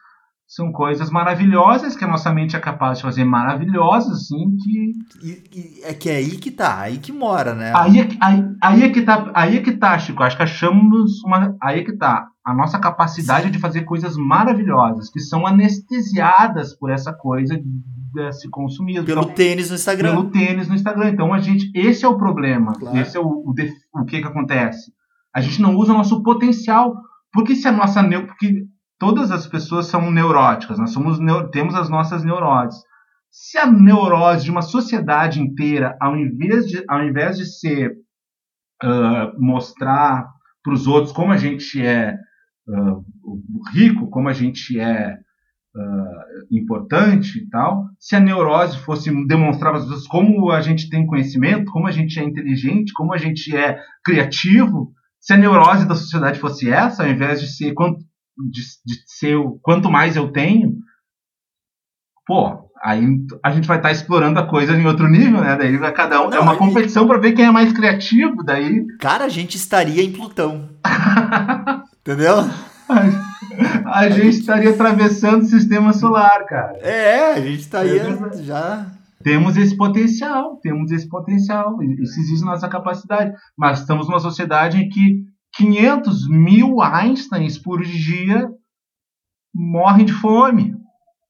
são coisas maravilhosas que a nossa mente é capaz de fazer maravilhosas, assim, que... E, e, é que é aí que tá, aí que mora, né? Aí, é aí, aí é que tá, aí é que tá, Chico, acho que achamos uma... Aí é que tá, a nossa capacidade Sim. de fazer coisas maravilhosas, que são anestesiadas por essa coisa desse consumismo. Pelo então, tênis no Instagram. Pelo tênis no Instagram. Então, a gente, esse é o problema, claro. esse é o, o, o que que acontece a gente não usa o nosso potencial. Porque se a nossa porque todas as pessoas são neuróticas, nós somos temos as nossas neuroses. Se a neurose de uma sociedade inteira, ao invés de, ao invés de ser uh, mostrar para os outros como a gente é uh, rico, como a gente é uh, importante e tal, se a neurose fosse demonstrar para as pessoas como a gente tem conhecimento, como a gente é inteligente, como a gente é criativo, se a neurose da sociedade fosse essa, ao invés de ser quanto, de, de ser o, quanto mais eu tenho, pô, aí a gente vai estar tá explorando a coisa em outro nível, né? Daí cada um Não, é uma competição para ver quem é mais criativo, daí. Cara, a gente estaria em Plutão. Entendeu? a, gente, gente estaria atravessando o sistema solar, cara. É, a gente estaria é já. Temos esse potencial, temos esse potencial, isso existe na nossa capacidade. Mas estamos numa sociedade em que 500 mil Einsteins por dia morrem de fome,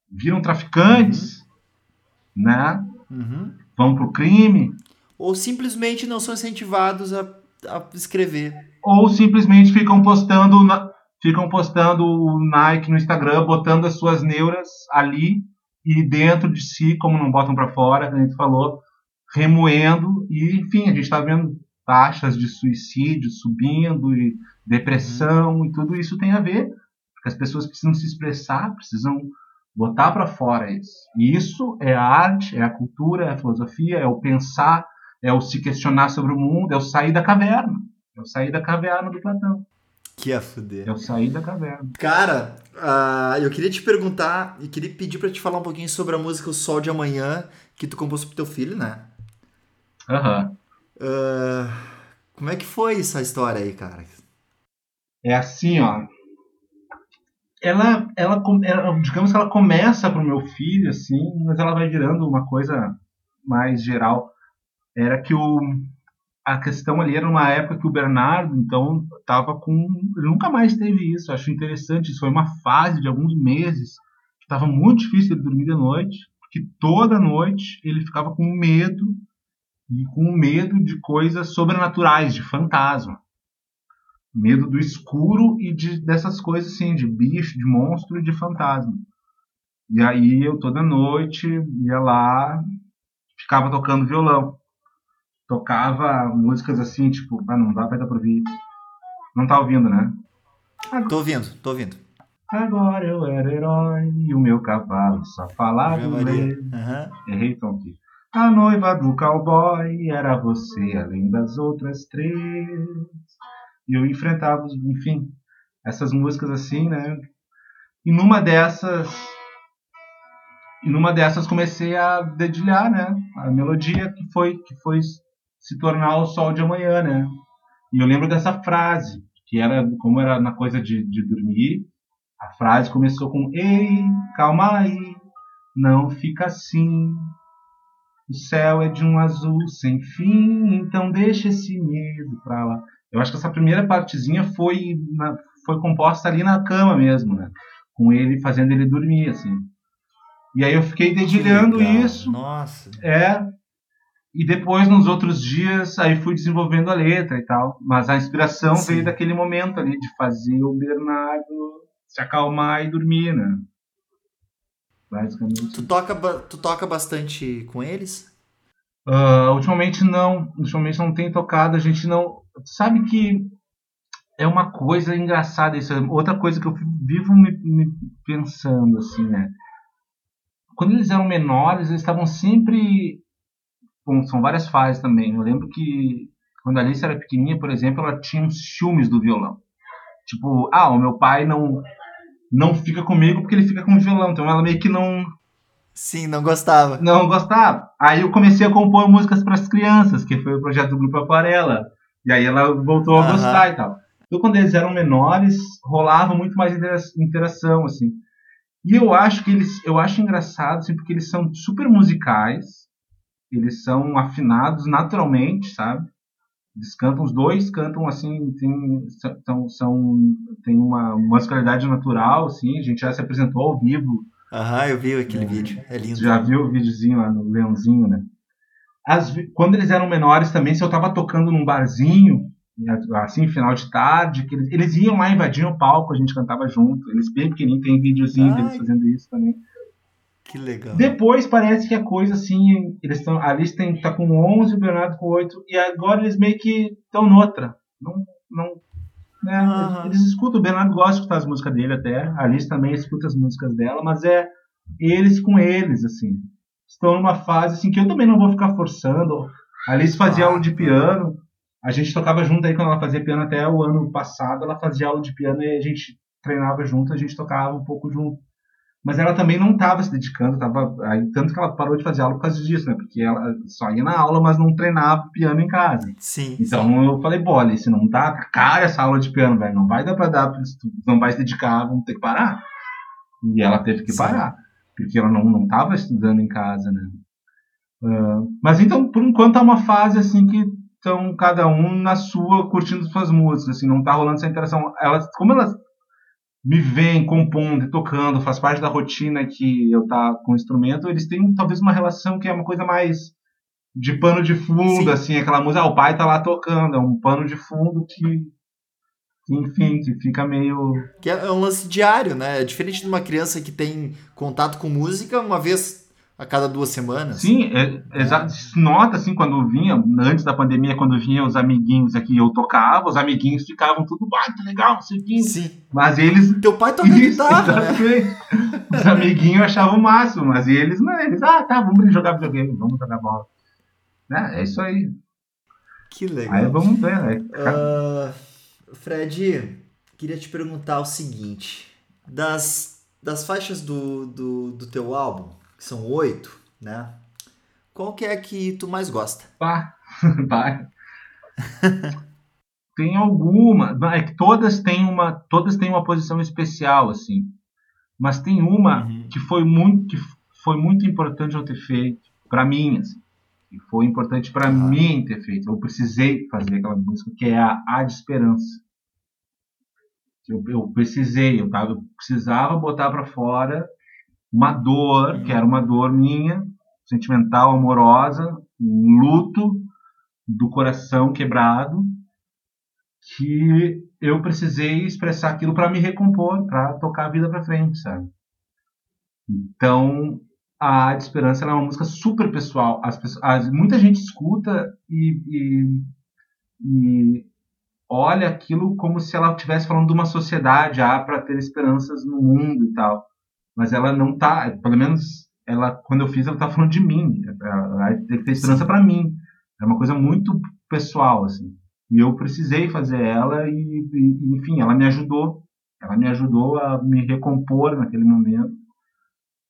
viram traficantes, uhum. né? Uhum. Vão pro crime. Ou simplesmente não são incentivados a, a escrever. Ou simplesmente ficam postando na, ficam postando o Nike no Instagram, botando as suas neuras ali e dentro de si, como não botam para fora, como a gente falou, remoendo e enfim, a gente está vendo taxas de suicídio subindo e depressão e tudo isso tem a ver porque as pessoas precisam se expressar, precisam botar para fora isso. E isso é a arte, é a cultura, é a filosofia, é o pensar, é o se questionar sobre o mundo, é o sair da caverna. É o sair da caverna do Platão. Que a fuder. O sair da caverna. Cara, uh, eu queria te perguntar e queria pedir para te falar um pouquinho sobre a música O Sol de Amanhã, que tu compôs pro teu filho, né? Aham. Uhum. Uh, como é que foi essa história aí, cara? É assim, ó ela, ela, ela, digamos que ela começa para o meu filho, assim, mas ela vai virando uma coisa mais geral. Era que o, a questão ali era uma época que o Bernardo, então, estava com. Ele nunca mais teve isso. Acho interessante. Isso foi uma fase de alguns meses que estava muito difícil ele dormir de noite, porque toda noite ele ficava com medo e com medo de coisas sobrenaturais, de fantasma medo do escuro e de, dessas coisas assim, de bicho, de monstro e de fantasma. E aí eu toda noite ia lá, ficava tocando violão. Tocava músicas assim, tipo, ah, não dá pra dar pra ouvir. Não tá ouvindo, né? Agora, tô ouvindo, tô ouvindo. Agora eu era herói e o meu cavalo só falava inglês. Uhum. Errei, Tom A noiva do cowboy era você, além das outras três. E eu enfrentava, enfim, essas músicas assim, né? E numa dessas e numa dessas comecei a dedilhar, né? A melodia que foi que foi se tornar o sol de amanhã, né? E eu lembro dessa frase, que era como era na coisa de, de dormir, a frase começou com ei, calma aí, não fica assim. O céu é de um azul sem fim, então deixa esse medo pra lá. Eu acho que essa primeira partezinha foi, na, foi composta ali na cama mesmo, né? Com ele fazendo ele dormir, assim. E aí eu fiquei dedilhando isso. Nossa. É. E depois, nos outros dias, aí fui desenvolvendo a letra e tal. Mas a inspiração Sim. veio daquele momento ali, de fazer o Bernardo se acalmar e dormir, né? Basicamente. Tu toca, tu toca bastante com eles? Uh, ultimamente não. Ultimamente não tem tocado. A gente não sabe que é uma coisa engraçada isso. Outra coisa que eu vivo me, me pensando assim, né? Quando eles eram menores, eles estavam sempre. Bom, são várias fases também. Eu lembro que quando a Alice era pequenininha, por exemplo, ela tinha uns ciúmes do violão. Tipo, ah, o meu pai não não fica comigo porque ele fica com o violão. Então ela meio que não Sim, não gostava. Não gostava. Aí eu comecei a compor músicas para as crianças, que foi o projeto do Grupo Aquarela. E aí ela voltou a gostar e tal. Então, quando eles eram menores, rolava muito mais interação, assim. E eu acho que eles, eu acho engraçado, assim, porque eles são super musicais, eles são afinados naturalmente, sabe? Eles cantam, os dois cantam assim, tem, são, são, tem uma musicalidade natural, assim, a gente já se apresentou ao vivo. Aham, eu vi aquele é, vídeo, é lindo. Já viu o videozinho lá no Leãozinho, né? As, quando eles eram menores também, se eu estava tocando num barzinho, assim, final de tarde, que eles, eles iam lá, invadiam o palco, a gente cantava junto. Eles bem pequenininhos, tem videozinho deles fazendo isso também. Que legal. Depois parece que a coisa assim, eles estão, a Alice tem, tá com 11, o Bernardo com 8, e agora eles meio que estão noutra. Não, não, né? Uhum. Eles escutam, o Bernardo gosta de escutar as músicas dele até, a Alice também escuta as músicas dela, mas é eles com eles, assim estão numa fase assim que eu também não vou ficar forçando. A Alice fazia ah, aula de piano, a gente tocava junto aí quando ela fazia piano até o ano passado, ela fazia aula de piano e a gente treinava junto, a gente tocava um pouco junto. Mas ela também não estava se dedicando, tava, aí, tanto que ela parou de fazer aula por causa disso, né? Porque ela só ia na aula, mas não treinava piano em casa. Sim. Então sim. eu falei, bola, se não tá cara essa aula de piano, velho, não vai dar pra dar, não vai se dedicar, vamos ter que parar. E ela teve que Sim. parar, porque ela não, não tava estudando em casa, né? Ah, mas então, por enquanto, tá uma fase assim que estão cada um na sua, curtindo suas músicas, assim, não tá rolando essa interação. Elas, como elas me veem compondo e tocando, faz parte da rotina que eu tá com o instrumento, eles têm talvez uma relação que é uma coisa mais de pano de fundo, Sim. assim, aquela música, ah, o pai tá lá tocando, é um pano de fundo que, que, enfim, que fica meio... Que é um lance diário, né? É diferente de uma criança que tem contato com música uma vez a cada duas semanas. Sim, é, exato. Se Nota, assim, quando vinha, antes da pandemia, quando vinha os amiguinhos aqui, eu tocava, os amiguinhos ficavam tudo, ah, que legal, não sei o. Sim. Mas eles Teu pai toca Isso, guitarra, né? Os amiguinhos achavam o máximo, mas eles não, eles, ah, tá, vamos jogar videogame, vamos jogar bola. É, é isso aí. Que legal. Aí vamos ver, né? Ah, Fred, queria te perguntar o seguinte: das, das faixas do, do, do teu álbum, que são oito, né? Qual que é que tu mais gosta? Pá, vai. Tem alguma, é que todas têm uma, todas têm uma posição especial assim. Mas tem uma Uhum. que foi muito que foi muito importante eu ter feito para mim, assim. Que foi importante para Ah. mim ter feito. Eu precisei fazer aquela música que é a A de Esperança. Eu, eu precisei, eu, tava, eu precisava botar para fora uma dor, Uhum. que era uma dor minha, sentimental, amorosa, um luto do coração quebrado, que eu precisei expressar aquilo para me recompor, para tocar a vida para frente, sabe? Então, a de Esperança é uma música super pessoal. As pessoas, as- muita gente escuta e, e, e olha aquilo como se ela estivesse falando de uma sociedade ah, para ter esperanças no mundo e tal. Mas ela não tá, pelo menos ela quando eu fiz ela tá falando de mim. Ela ela tem que ter esperança para mim. É uma coisa muito pessoal assim. E eu precisei fazer ela e, e, enfim, ela me ajudou. Ela me ajudou a me recompor naquele momento.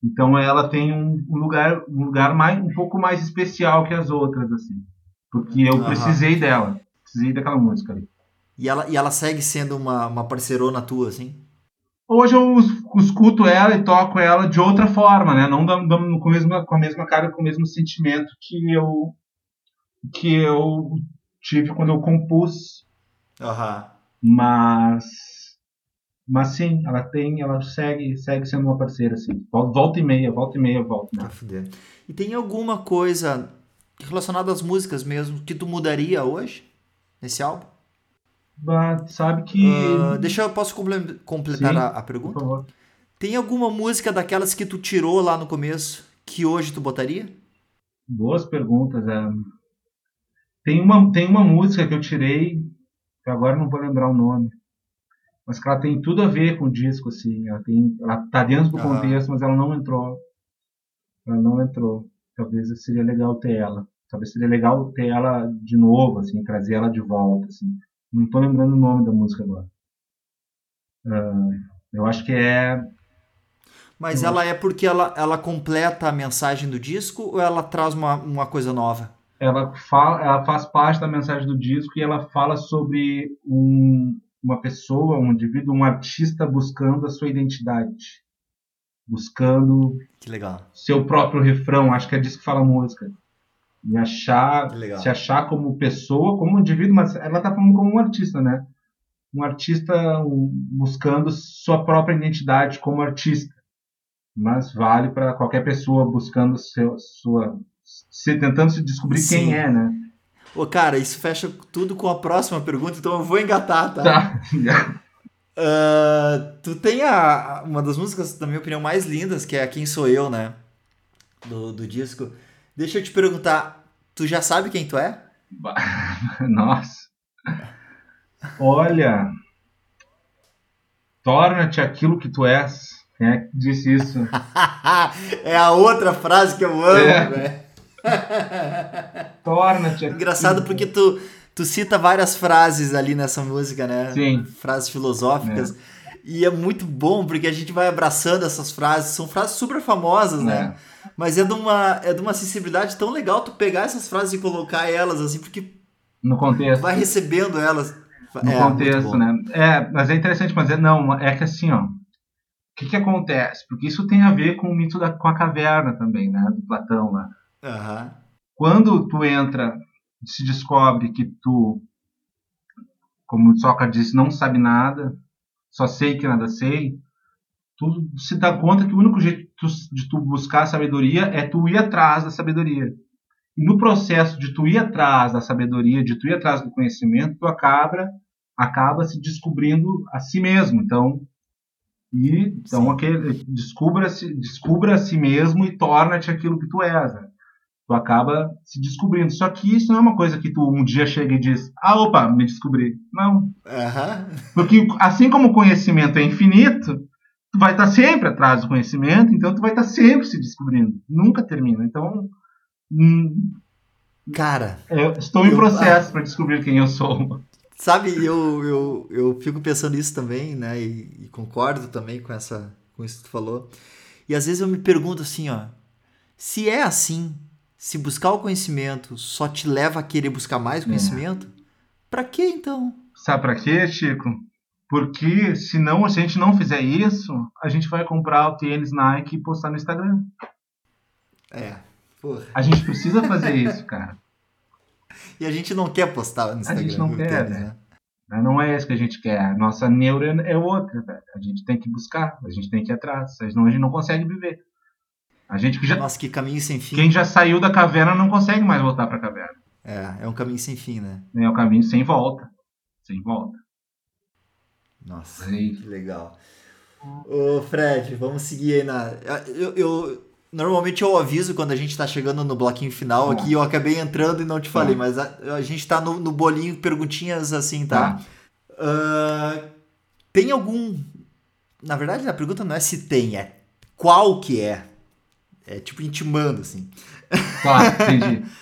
Então ela tem um, um lugar, um lugar mais, um pouco mais especial que as outras assim, porque eu Aham. precisei dela, precisei daquela música ali. E ela, e ela segue sendo uma, uma parceirona tua, assim? Hoje eu es- escuto ela e toco ela de outra forma, né? Não da, da, com, a mesma, com a mesma cara, com o mesmo sentimento que eu que eu tive quando eu compus, Aham. mas mas sim, ela tem, ela segue, segue sendo uma parceira assim. Vol- Volta e meia, volta e meia, volta. Tá fuder. E tem alguma coisa relacionada às músicas mesmo que tu mudaria hoje? Nesse álbum? Sabe que Ah, deixa eu posso comple- completar Sim, a, a por pergunta? favor. Tem alguma música daquelas que tu tirou lá no começo que hoje tu botaria? Boas perguntas. É. Tem, uma, tem uma música que eu tirei, que agora não vou lembrar o nome, mas que ela tem tudo a ver com o disco, assim. Ela, tem, ela tá dentro do Aham. contexto, mas ela não entrou. Ela não entrou. Talvez seria legal ter ela. Talvez seria legal ter ela de novo, assim, trazer ela de volta, assim. Não tô lembrando o nome da música agora. Ah, eu acho que é Mas Eu ela é porque ela, ela completa a mensagem do disco ou ela traz uma, uma coisa nova? ela, fala, ela faz parte da mensagem do disco e ela fala sobre um, uma pessoa, um indivíduo, um artista buscando a sua identidade, buscando Que legal. seu próprio refrão. Acho que é disso que fala a música. E achar, legal. se achar como pessoa, como indivíduo, mas ela está falando como um artista, né? Um artista buscando sua própria identidade como artista. Mas vale para qualquer pessoa buscando seu, sua, se tentando se descobrir Sim. quem é, né? Ô, cara, isso fecha tudo com a próxima pergunta, então eu vou engatar, tá? Tá. Ah, tu tem a, a- uma das músicas, na minha opinião, mais lindas, que é a Quem Sou Eu, né? Do, do disco. Deixa eu te perguntar, tu já sabe quem tu é? Nossa. Olha. Torna-te aquilo que tu és. Quem é que disse isso? é a outra frase que eu amo, É. velho. Torna-te aquilo. Engraçado porque tu, tu cita várias frases ali nessa música, né? Sim. Frases filosóficas. E é muito bom porque a gente vai abraçando essas frases, são frases super famosas, né? Mas é de uma é de uma sensibilidade tão legal tu pegar essas frases e colocar elas assim, porque No contexto. vai recebendo elas. no É, contexto, né? É, mas é interessante, mas é não, é que assim, ó, o que que acontece? Porque isso tem a ver com o mito da com a caverna também, né, do Platão lá. Aham. Quando tu entra, se descobre que tu, como Sócrates disse, não sabe nada, só sei que nada sei, tu se dá conta que o único jeito tu, de tu buscar a sabedoria é tu ir atrás da sabedoria. E no processo de tu ir atrás da sabedoria, de tu ir atrás do conhecimento, tu acaba, acaba se descobrindo a si mesmo. Então, e, então aquele, descubra-se, descubra a si mesmo e torna-te aquilo que tu és. né? Tu acaba se descobrindo. Só que isso não é uma coisa que tu um dia chega e diz, ah, opa, me descobri. Não, Aham. porque assim como o conhecimento é infinito, tu vai estar sempre atrás do conhecimento, então tu vai estar sempre se descobrindo. Nunca termina. Então, hum, Cara, eu estou em processo para descobrir quem eu sou. Sabe, eu, eu, eu fico pensando nisso também, né? E, e concordo também com essa com isso que tu falou. E às vezes eu me pergunto assim, ó, se é assim, se buscar o conhecimento só te leva a querer buscar mais conhecimento, pra que então? Sabe para quê, Chico? Porque se não, se a gente não fizer isso, a gente vai comprar o tênis Nike e postar no Instagram. É, porra. A gente precisa fazer isso, cara. E a gente não quer postar no Instagram. gente não quer, tênis, né? Não é isso que a gente quer. A nossa neura é outra, velho. A gente tem que buscar, a gente tem que ir atrás, senão a gente não consegue viver. A gente que já, Nossa, que caminho sem fim. quem já saiu da caverna não consegue mais voltar para a caverna. É, é um caminho sem fim, né? É o caminho sem volta. Sem volta. Nossa, Aí. que legal. Ô, Fred, vamos seguir aí na. Eu, eu- normalmente eu aviso quando a gente tá chegando no bloquinho final aqui. Eu acabei entrando e não te falei, Tá. mas a, a gente tá no, no bolinho perguntinhas assim, tá? Ah, tem algum. Na verdade, a pergunta não é se tem, é qual que é. É tipo intimando, assim. Tá, entendi.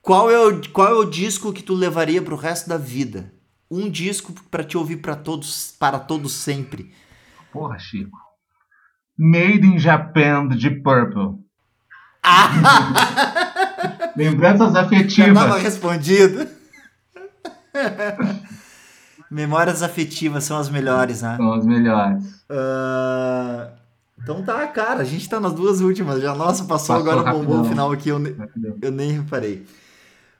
Qual é o, qual é o disco que tu levaria pro resto da vida? Um disco pra te ouvir para todos, para todos sempre. Porra, Chico. Made in Japan de Purple. Lembranças Já afetivas. tava respondido. Memórias afetivas são as melhores, né? São as melhores. Ah, então tá, cara, a gente tá nas duas últimas já. Nossa, passou, Passou agora o bombom rapidão. final aqui, eu, ne- eu nem reparei.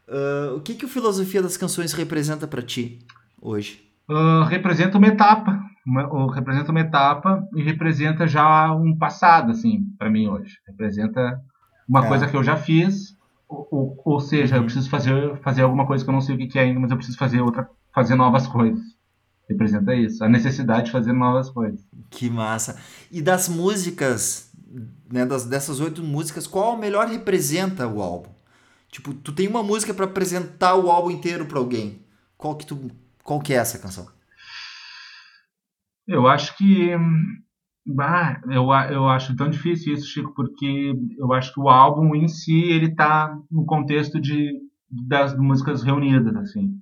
Ah, o que que o Filosofia das Canções representa pra ti hoje? Ah, representa uma etapa. Uma, ou representa uma etapa e representa já um passado, assim, para mim hoje. Representa uma É. coisa que eu já fiz. Ou, ou- ou seja, eu Uhum. preciso fazer, fazer alguma coisa que eu não sei o que que é ainda, mas eu preciso fazer outra, fazer novas coisas. Representa isso, a necessidade de fazer novas coisas. Que massa. E das músicas, né, das, dessas oito músicas, qual melhor representa o álbum? Tipo, tu tem uma música pra apresentar o álbum inteiro pra alguém. Qual que tu, qual que é essa canção? Eu acho que. bah, eu, a- eu acho tão difícil isso, Chico, porque eu acho que o álbum em si ele tá no contexto de, das músicas reunidas, assim.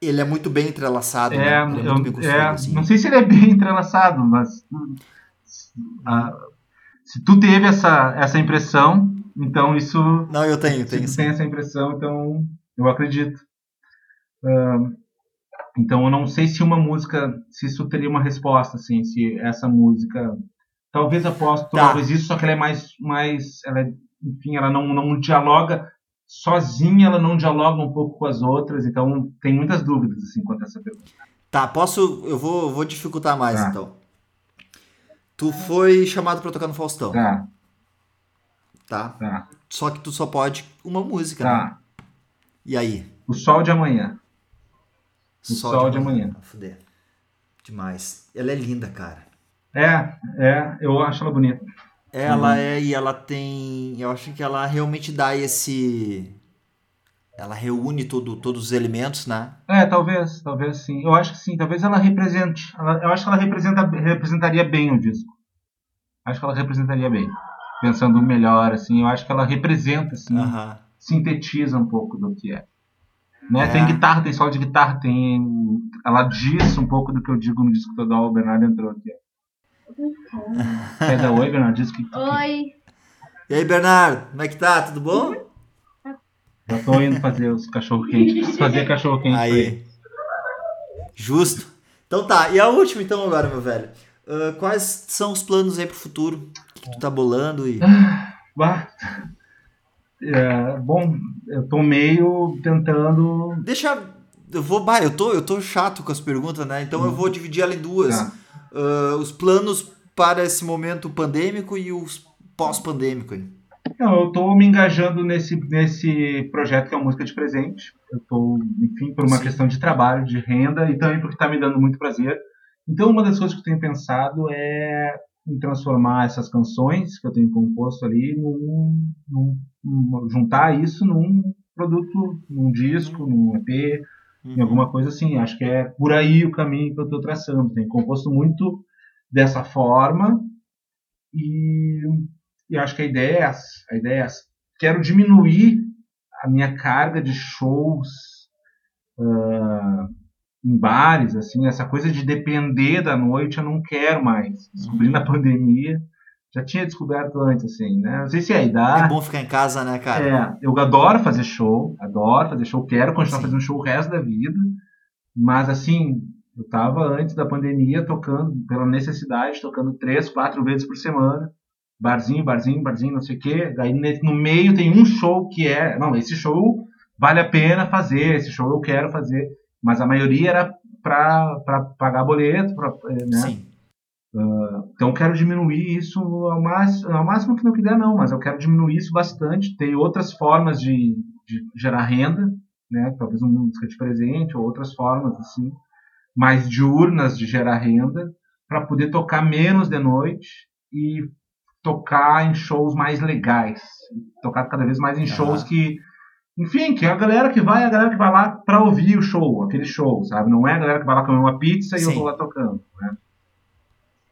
Ele é muito bem entrelaçado, É, né? Ele é muito bem eu, construído, é, assim. não sei se ele é bem entrelaçado, mas hum, ah, se tu teve essa, essa impressão, então isso Não, eu tenho, se tenho tu sim. tem essa impressão, então eu acredito. Ah, então eu não sei se uma música, se isso teria uma resposta, assim, se essa música, talvez aposto, Tá. talvez isso, só que ela é mais, mais, ela é, enfim, ela não, não dialoga sozinha, ela não dialoga um pouco com as outras, então tem muitas dúvidas assim quanto a essa pergunta. Tá, posso. Eu vou, vou dificultar mais Tá. então. Tu foi chamado pra tocar no Faustão, Tá, tá? tá, Só que tu só pode uma música, né? tá. E aí? O sol de amanhã. O Sol de Amanhã. Ah, Fuder. Demais. Ela é linda, cara. É, é, eu acho ela bonita. Ela Uhum. é, e ela tem. Eu acho que ela realmente dá esse. Ela reúne todo, todos os elementos, né? É, talvez, talvez sim. Eu acho que sim, talvez ela represente. ela- eu acho que ela representa, representaria bem o disco. Acho que ela representaria bem. Pensando melhor, assim, eu acho que ela representa, assim, sintetiza um pouco do que é. Né? É. Tem guitarra, tem solo de guitarra, tem. Ela diz um pouco do que eu digo no disco total. O Bernardo entrou aqui. Quer dar oi, Bernardo? Diz que. que- Oi. E aí, Bernardo, como é que tá? Tudo bom? Já tô indo fazer os cachorro quente. Preciso fazer cachorro quente. Aí. Justo. Então tá, e a última então agora, meu velho. Ah, quais são os planos aí pro futuro? O que, que tu tá bolando e... Bah. É, bom, eu tô meio tentando. Deixa... Eu vou... Bah, eu tô, eu tô chato com as perguntas, né? Então eu vou dividir ela em duas. Tá. Ah, os planos para esse momento pandêmico e os pós-pandêmico. aí. Não, eu tô me engajando nesse, nesse projeto que é a música de presente. Eu tô, enfim, por uma Sim. questão de trabalho, de renda e também porque tá me dando muito prazer. Então, uma das coisas que eu tenho pensado é em transformar essas canções que eu tenho composto ali num- num- juntar isso num produto, num disco, num EP, em alguma coisa assim. Acho que é por aí o caminho que eu estou traçando. Tenho composto muito dessa forma e, e acho que a ideia é essa. A ideia é essa. Quero diminuir a minha carga de shows ah, em bares, assim, essa coisa de depender da noite eu não quero mais. Descobri na pandemia, já tinha descoberto antes, assim, né? Não sei se é a idade. É bom ficar em casa, né, cara? É, eu adoro fazer show, adoro fazer show, quero continuar Sim. fazendo show o resto da vida, mas assim, eu tava antes da pandemia tocando, pela necessidade, tocando três, quatro vezes por semana, barzinho, barzinho, barzinho, não sei o quê, aí ne- no meio tem um show que é, não, esse show vale a pena fazer, esse show eu quero fazer, mas a maioria era pra, pra pagar boleto, pra, eh, né? Sim. Então eu quero diminuir isso ao máximo, ao máximo que não quiser não, mas eu quero diminuir isso bastante. Tem outras formas de, de gerar renda, né? Talvez uma música de presente ou outras formas assim, mais diurnas de gerar renda, para poder tocar menos de noite e tocar em shows mais legais, tocar cada vez mais em shows que enfim, que é a galera que vai, é a galera que vai lá para ouvir o show, aquele show, sabe? Não é a galera que vai lá comer uma pizza e eu Sim. vou lá tocando, né?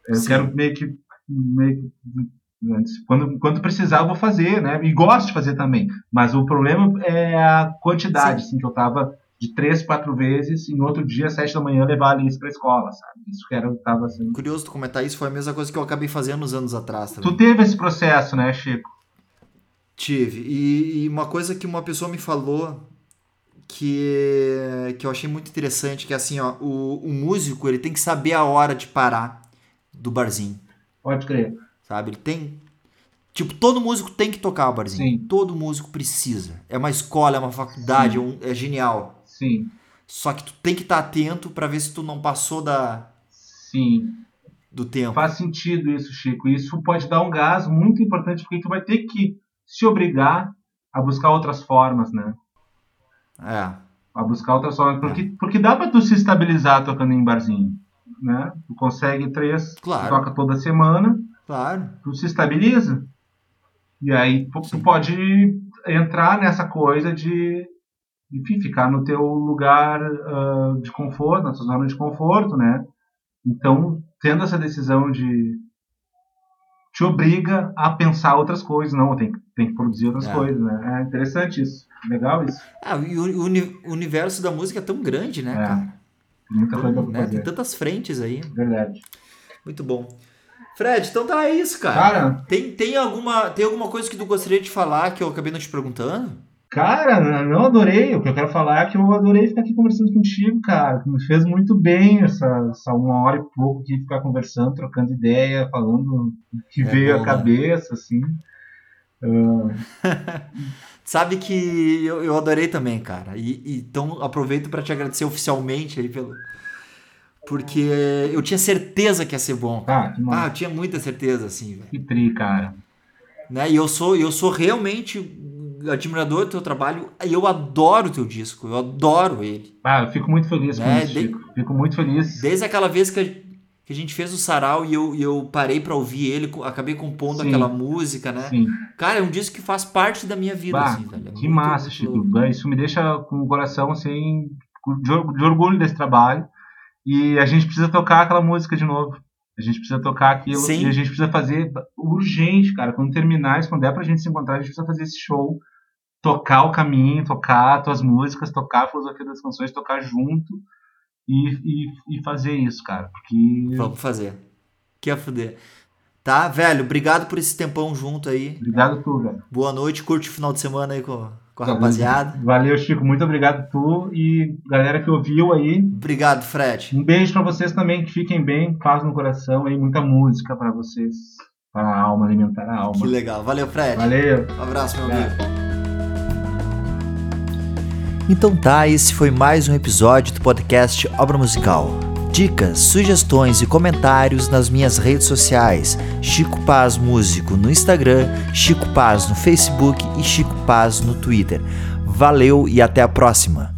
Eu Sim. quero meio que, meio que quando, quando precisar eu vou fazer, né? E gosto de fazer também. Mas o problema é a quantidade, assim, que eu tava de três, quatro vezes e no outro dia, às sete da manhã, levar a Alice pra escola, sabe? Isso que era, eu tava assim. Curioso tu comentar isso, foi a mesma coisa que eu acabei fazendo uns anos atrás também. Tu teve esse processo, né, Chico? Tive. E, e uma coisa que uma pessoa me falou que, que eu achei muito interessante, que é assim, ó, o, o músico ele tem que saber a hora de parar do barzinho, Pode crer. sabe? Ele tem. Tipo, todo músico tem que tocar o barzinho. Sim. Todo músico precisa. É uma escola, é uma faculdade, é, um- é genial. Sim, Só que tu tem que estar atento pra ver se tu não passou da, sim. do tempo. Faz sentido isso, Chico. Isso pode dar um gás muito importante, porque tu vai ter que se obrigar a buscar outras formas, né? É. A buscar outras formas. Porque, porque dá pra tu se estabilizar tocando em barzinho, né? Tu consegue três, Claro. tu toca toda semana, Claro. tu se estabiliza. E aí tu, tu pode entrar nessa coisa de, enfim, ficar no teu lugar ah, de conforto, na tua zona de conforto, né? Então, tendo essa decisão de te obriga a pensar outras coisas, não, tem, que- tem que produzir outras É. coisas, né? É interessante isso, legal isso, Ah, e o, o universo da música é tão grande, né, É. cara? Tem muita coisa pra Né? Tem fazer, tantas frentes aí. verdade. Muito bom. Fred, então tá é isso, cara. Cara, Tem, tem, alguma, tem alguma coisa que tu gostaria de falar que eu acabei não te perguntando? Cara, não adorei. O que eu quero falar é que eu adorei ficar aqui conversando contigo, cara. Me fez muito bem essa, essa uma hora e pouco aqui ficar conversando, trocando ideia, falando o que É veio bom, à né? cabeça, assim. Sabe que eu, eu adorei também, cara. E, e então aproveito pra te agradecer oficialmente aí pelo. Porque eu tinha certeza que ia ser bom. Ah, que, Ah, massa. eu tinha muita certeza, assim, velho. que tri, cara. Né? E eu sou, eu sou realmente admirador do teu trabalho. E eu adoro o teu disco. Eu adoro ele. Ah, eu fico muito feliz com É, isso, de-. Fico muito feliz. Desde aquela vez que a, que a gente fez o sarau e eu, e eu parei pra ouvir ele, acabei compondo Sim. aquela música, né? Sim. Cara, é um disco que faz parte da minha vida, Bah, assim, velho. É que massa, Chico. Isso me deixa com o coração assim, de, or- de orgulho desse trabalho. E a gente precisa tocar aquela música de novo. A gente precisa tocar aquilo Sim. e a gente precisa fazer urgente, cara. Quando terminar isso, quando der pra gente se encontrar, a gente precisa fazer esse show tocar o caminho, tocar tuas músicas, tocar a filosofia das canções, tocar junto e, e, e fazer isso, cara. Porque. Vamos fazer. Que a fuder. Tá, velho, obrigado por esse tempão junto aí. Obrigado tu, velho. Boa noite, curte o final de semana aí com, com a rapaziada. Valeu, Chico. Muito obrigado tu e galera que ouviu aí. Obrigado, Fred. Um beijo para vocês também, que fiquem bem, paz no coração aí, muita música para vocês, para a alma, alimentar a alma. Que legal. Valeu, Fred. Valeu. Um abraço, meu amigo. Então tá, esse foi mais um episódio do podcast Obra Musical. Dicas, sugestões e comentários nas minhas redes sociais: Chico Paz Músico no Instagram, Chico Paz no Facebook e Chico Paz no Twitter. Valeu e até a próxima!